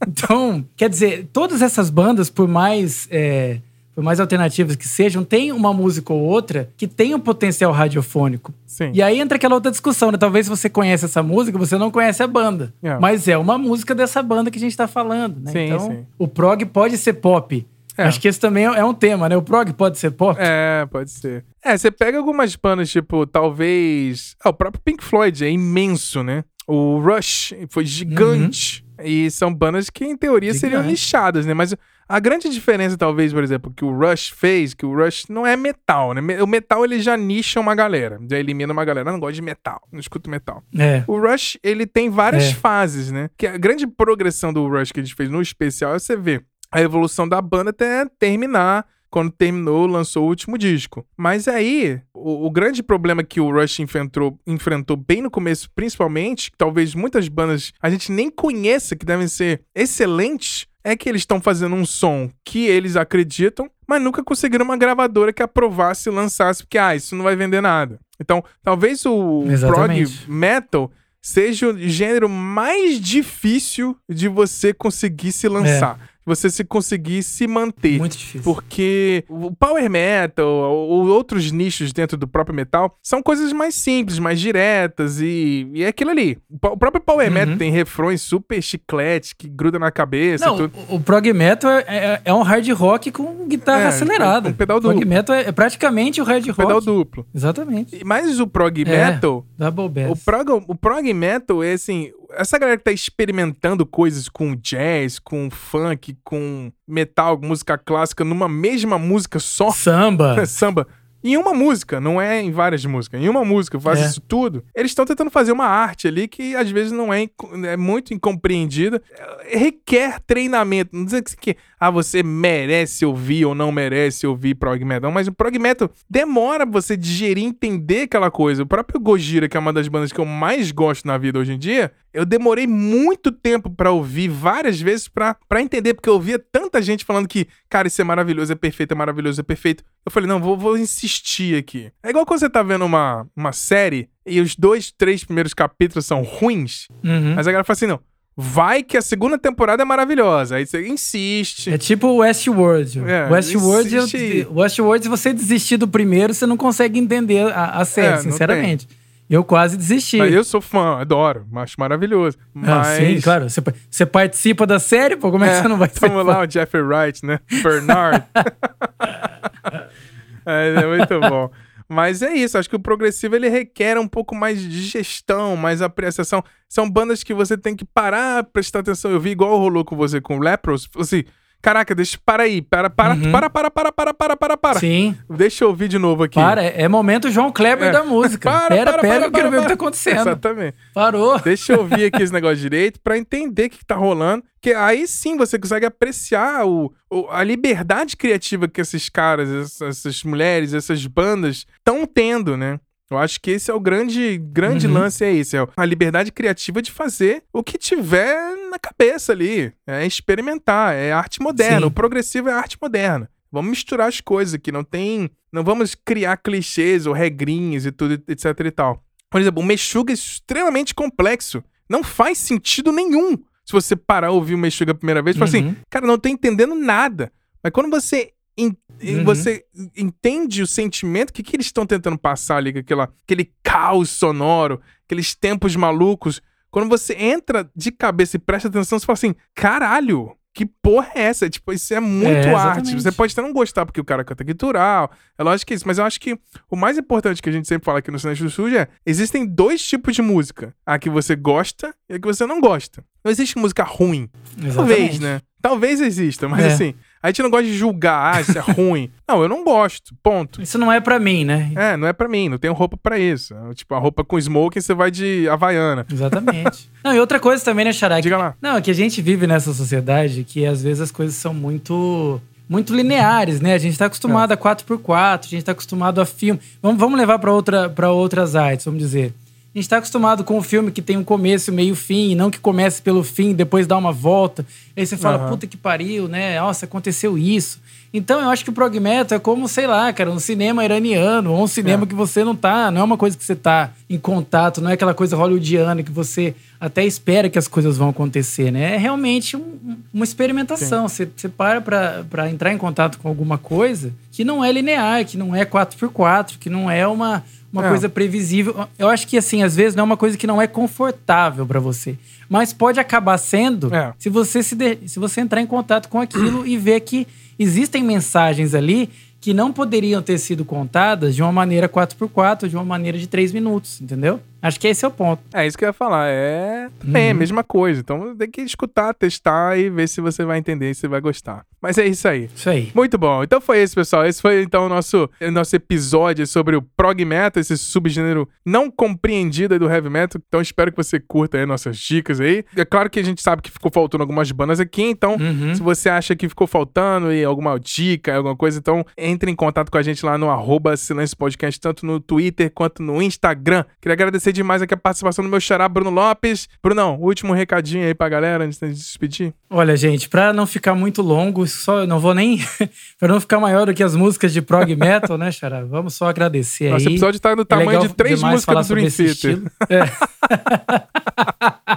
Então, quer dizer, todas essas bandas, por mais, é, por mais alternativas que sejam, tem uma música ou outra que tem um potencial radiofônico. Sim. E aí entra aquela outra discussão, né? Talvez você conheça essa música, você não conhece a banda. É. Mas é uma música dessa banda que a gente tá falando, né? Sim, então, sim. o prog pode ser pop. É. Acho que esse também é um tema, né? O prog pode ser pop. É, pode ser. É, você pega algumas bandas, tipo, talvez. Ah, o próprio Pink Floyd é imenso, né? O Rush foi gigante. E são bandas que, em teoria, seriam nichadas, né? Mas a grande diferença, talvez, por exemplo, que o Rush fez, que o Rush não é metal, né? O metal ele já nicha uma galera, já elimina uma galera. Eu não gosto de metal, não escuto metal. É. O Rush, ele tem várias É. fases, né? Que a grande progressão do Rush que a gente fez no especial é você ver a evolução da banda até terminar. Quando terminou, lançou o último disco. Mas aí, o, o grande problema que o Rush enfrentou, enfrentou bem no começo, principalmente, que talvez muitas bandas a gente nem conheça, que devem ser excelentes, é que eles estão fazendo um som que eles acreditam, mas nunca conseguiram uma gravadora que aprovasse e lançasse, porque, ah, isso não vai vender nada. Então, talvez o prog metal seja o gênero mais difícil de você conseguir se lançar. Você se conseguir se manter. Muito difícil. Porque o power metal ou outros nichos dentro do próprio metal são coisas mais simples, mais diretas e, e é aquilo ali. O o próprio power Uhum. metal tem refrões super chiclete que gruda na cabeça Não, tudo. o, o prog metal é, é- é um hard rock com guitarra É, acelerada. com pedal Prog duplo. metal é, é praticamente o hard rock. Pedal duplo. Exatamente. Mas o prog É. metal, Double bass. o prog, o prog metal é assim, essa galera que tá experimentando coisas com jazz, com funk, com metal, música clássica numa mesma música só, Samba. [laughs] samba. Em uma música, não é em várias músicas. Em uma música, faz É. isso tudo. Eles estão tentando fazer uma arte ali que às vezes não é, é muito incompreendida. É, Requer treinamento. Não dizer que, que ah, você merece ouvir ou não merece ouvir prog metal. Mas o prog metal demora você digerir, entender aquela coisa. O próprio Gojira, que é uma das bandas que eu mais gosto na vida hoje em dia, eu demorei muito tempo pra ouvir várias vezes pra pra entender, porque eu ouvia tanta gente falando que, cara, isso é maravilhoso, é perfeito, é maravilhoso, é perfeito. Eu falei, não, vou, vou insistir aqui. É igual quando você tá vendo uma, uma série e os dois, três primeiros capítulos são ruins, Uhum. mas a galera fala assim, não, vai que a segunda temporada é maravilhosa. Aí você insiste. É tipo o Westworld. É, Westworld, eu- Westworld, se você desistir do primeiro, você não consegue entender a, a série, É, sinceramente. Eu quase desisti. Mas eu sou fã, adoro, acho maravilhoso. Ah, Mas... sim, claro. Você, você participa da série, pô, como é, que você não vai [laughs] ser Vamos lá, o Jeffrey Wright, né? Bernard. [laughs] [laughs] é, é muito bom. Mas é isso, acho que o progressivo ele requer um pouco mais de gestão, mais apreciação. São bandas que você tem que parar, prestar atenção. Eu vi igual rolou com você com o Lepros. Assim, caraca, deixa, para aí, para, para, Uhum. para, para, para, para, para, para, para. Sim. Deixa eu ouvir de novo aqui. Para, é é momento João Kleber É. da música. [laughs] Para, pera, para, pera, para, eu quero para, ver o que tá para. acontecendo. Exatamente. Parou. Deixa eu ouvir aqui [laughs] esse negócio direito pra entender o que, que tá rolando. Que aí sim você consegue apreciar o, o- a liberdade criativa que esses caras, essas, essas mulheres, essas bandas estão tendo, né? Eu acho que esse é o grande, grande Uhum. lance, é esse. É a liberdade criativa de fazer o que tiver na cabeça ali. É experimentar, é arte moderna. Sim. O progressivo é arte moderna. Vamos misturar as coisas aqui, não tem... Não vamos criar clichês ou regrinhas e tudo, etc e tal. Por exemplo, o Meshuggah é extremamente complexo. Não faz sentido nenhum. Se você parar ouvir o Meshuggah a primeira vez, fala assim, Uhum. cara, não tô entendendo nada. Mas quando você, en- Uhum. você entende o sentimento, o que, que eles estão tentando passar ali, aquela, aquele caos sonoro, aqueles tempos malucos. Quando você entra de cabeça e presta atenção, você fala assim, caralho, que porra é essa? Tipo, isso é muito É, arte. Você pode até não gostar porque o cara canta gutural, é lógico que é isso, mas eu acho que o mais importante que a gente sempre fala aqui no Silêncio Sujo é: existem dois tipos de música. A que você gosta e a que você não gosta. Não existe música ruim. Talvez, Exatamente. né? Talvez exista, mas É. assim, a gente não gosta de julgar, ah, isso é [laughs] ruim. não, eu não gosto, ponto. Isso não é pra mim, né? É, não é pra mim, não tenho roupa pra isso. Tipo, a roupa com smoking, você vai de Havaiana. Exatamente. [laughs] não, e outra coisa também, né, Xará? Diga lá. Não, é que a gente vive nessa sociedade que às vezes as coisas são muito muito lineares, né? A gente tá acostumado a 4x4, a gente tá acostumado a filme. Vamos, vamos levar para outra, pra outras artes, vamos dizer. A gente tá acostumado com um filme que tem um começo, meio fim, e não que comece pelo fim, depois dá uma volta. Aí você fala, uhum. puta que pariu, né? Nossa, aconteceu isso. Então eu acho que o prog metal é como, sei lá, cara, um cinema iraniano, ou um cinema é. que você não tá, não é uma coisa que você tá em contato, não é aquela coisa hollywoodiana que você até espera que as coisas vão acontecer, né? É realmente um, uma experimentação. Você, você para para entrar em contato com alguma coisa que não é linear, que não é 4x4, que não é uma, uma é. coisa previsível. Eu acho que, assim, às vezes não é uma coisa que não é confortável para você. Mas pode acabar sendo é. se você se, de... se você entrar em contato com aquilo e ver que existem mensagens ali que não poderiam ter sido contadas de uma maneira 4x4, de uma maneira de 3 minutos, entendeu? Acho que esse é o ponto. É isso que eu ia falar. É uhum. a mesma coisa. Então tem que escutar, testar e ver se você vai entender, se vai gostar. Mas é isso aí. Isso aí. Muito bom. Então foi esse, pessoal. Esse foi então o nosso, nosso episódio sobre o prog metal, esse subgênero não compreendido do heavy metal. Então espero que você curta aí nossas dicas aí. É claro que a gente sabe que ficou faltando algumas bandas aqui, então uhum. se você acha que ficou faltando e alguma dica, alguma coisa, então entre em contato com a gente lá no arroba Silêncio Podcast, tanto no Twitter quanto no Instagram. Queria agradecer demais aqui a participação do meu xará Bruno Lopes. Brunão, último recadinho aí pra galera antes de se despedir. Olha, gente, pra não ficar muito longo, só não vou nem. [laughs] pra não ficar maior do que as músicas de prog metal, né, xará? Vamos só agradecer aí. Nosso episódio tá no é tamanho é de três músicas do Dream Theater. É.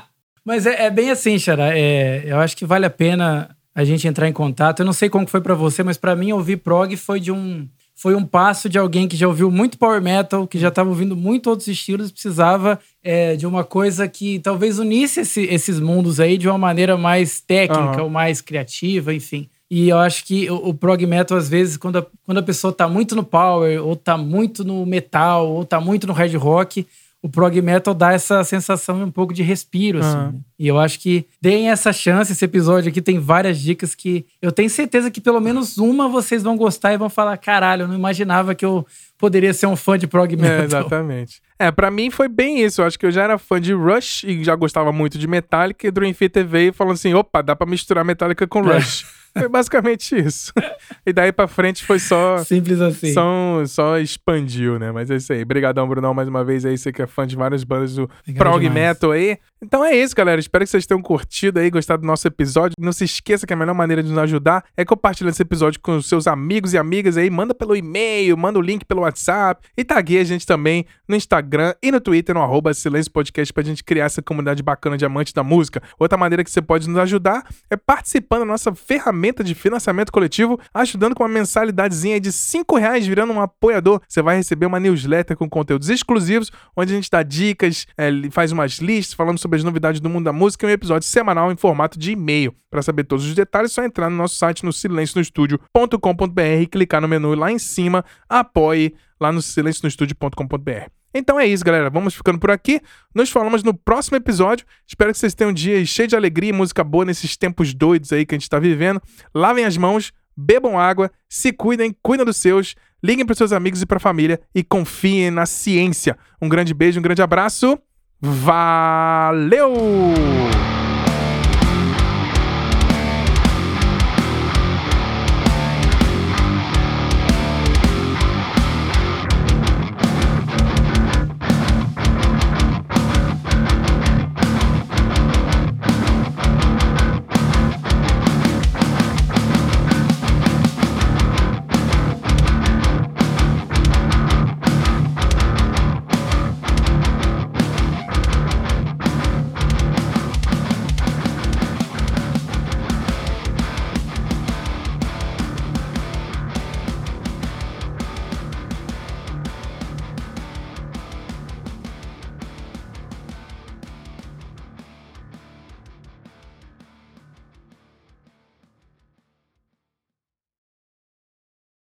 [laughs] Mas é, é, bem assim, Xará. É, eu acho que vale a pena a gente entrar em contato. Eu não sei como foi para você, mas para mim ouvir prog foi de um foi um passo de alguém que já ouviu muito power metal, que já estava ouvindo muito outros estilos, precisava é, de uma coisa que talvez unisse esse, esses mundos aí de uma maneira mais técnica uhum. ou mais criativa, enfim. E eu acho que o, o, prog metal, às vezes, quando a, quando a pessoa tá muito no power, ou tá muito no metal, ou tá muito no hard rock, o prog metal dá essa sensação de um pouco de respiro, assim. Uhum. Né? E eu acho que deem essa chance. Esse episódio aqui tem várias dicas que eu tenho certeza que pelo menos uma vocês vão gostar e vão falar: caralho, eu não imaginava que eu poderia ser um fã de prog é, metal. É, exatamente. É, pra mim foi bem isso. Eu acho que eu já era fã de Rush e já gostava muito de Metallica. E Dream Theater veio falando assim: opa, dá pra misturar Metallica com é. Rush. É. Foi basicamente isso. [laughs] e daí pra frente foi só. Simples assim. Só, só expandiu, né? Mas é isso aí. Obrigadão, Brunão, mais uma vez aí. Você que é fã de várias bandas do Obrigado prog demais. metal aí. Então é isso, galera. Espero que vocês tenham curtido aí, gostado do nosso episódio. Não se esqueça que a melhor maneira de nos ajudar é compartilhando esse episódio com os seus amigos e amigas aí. Manda pelo e-mail, manda o link pelo WhatsApp e tague a gente também no Instagram e no Twitter, no arroba Silêncio Podcast, pra gente criar essa comunidade bacana de amantes da música. Outra maneira que você pode nos ajudar é participando da nossa ferramenta de financiamento coletivo, ajudando com uma mensalidadezinha de 5 reais, virando um apoiador. Você vai receber uma newsletter com conteúdos exclusivos, onde a gente dá dicas, é, faz umas listas falando sobre sobre as novidades do mundo da música em um episódio semanal em formato de e-mail. Para saber todos os detalhes, é só entrar no nosso site no silencionostudio.com.br e clicar no menu lá em cima, apoie lá no silencionostudio.com.br. Então é isso, galera. Vamos ficando por aqui. Nos falamos no próximo episódio. Espero que vocês tenham um dia cheio de alegria e música boa nesses tempos doidos aí que a gente está vivendo. Lavem as mãos, bebam água, se cuidem, cuidem dos seus, liguem para seus amigos e para a família e confiem na ciência. Um grande beijo, um grande abraço. Valeu!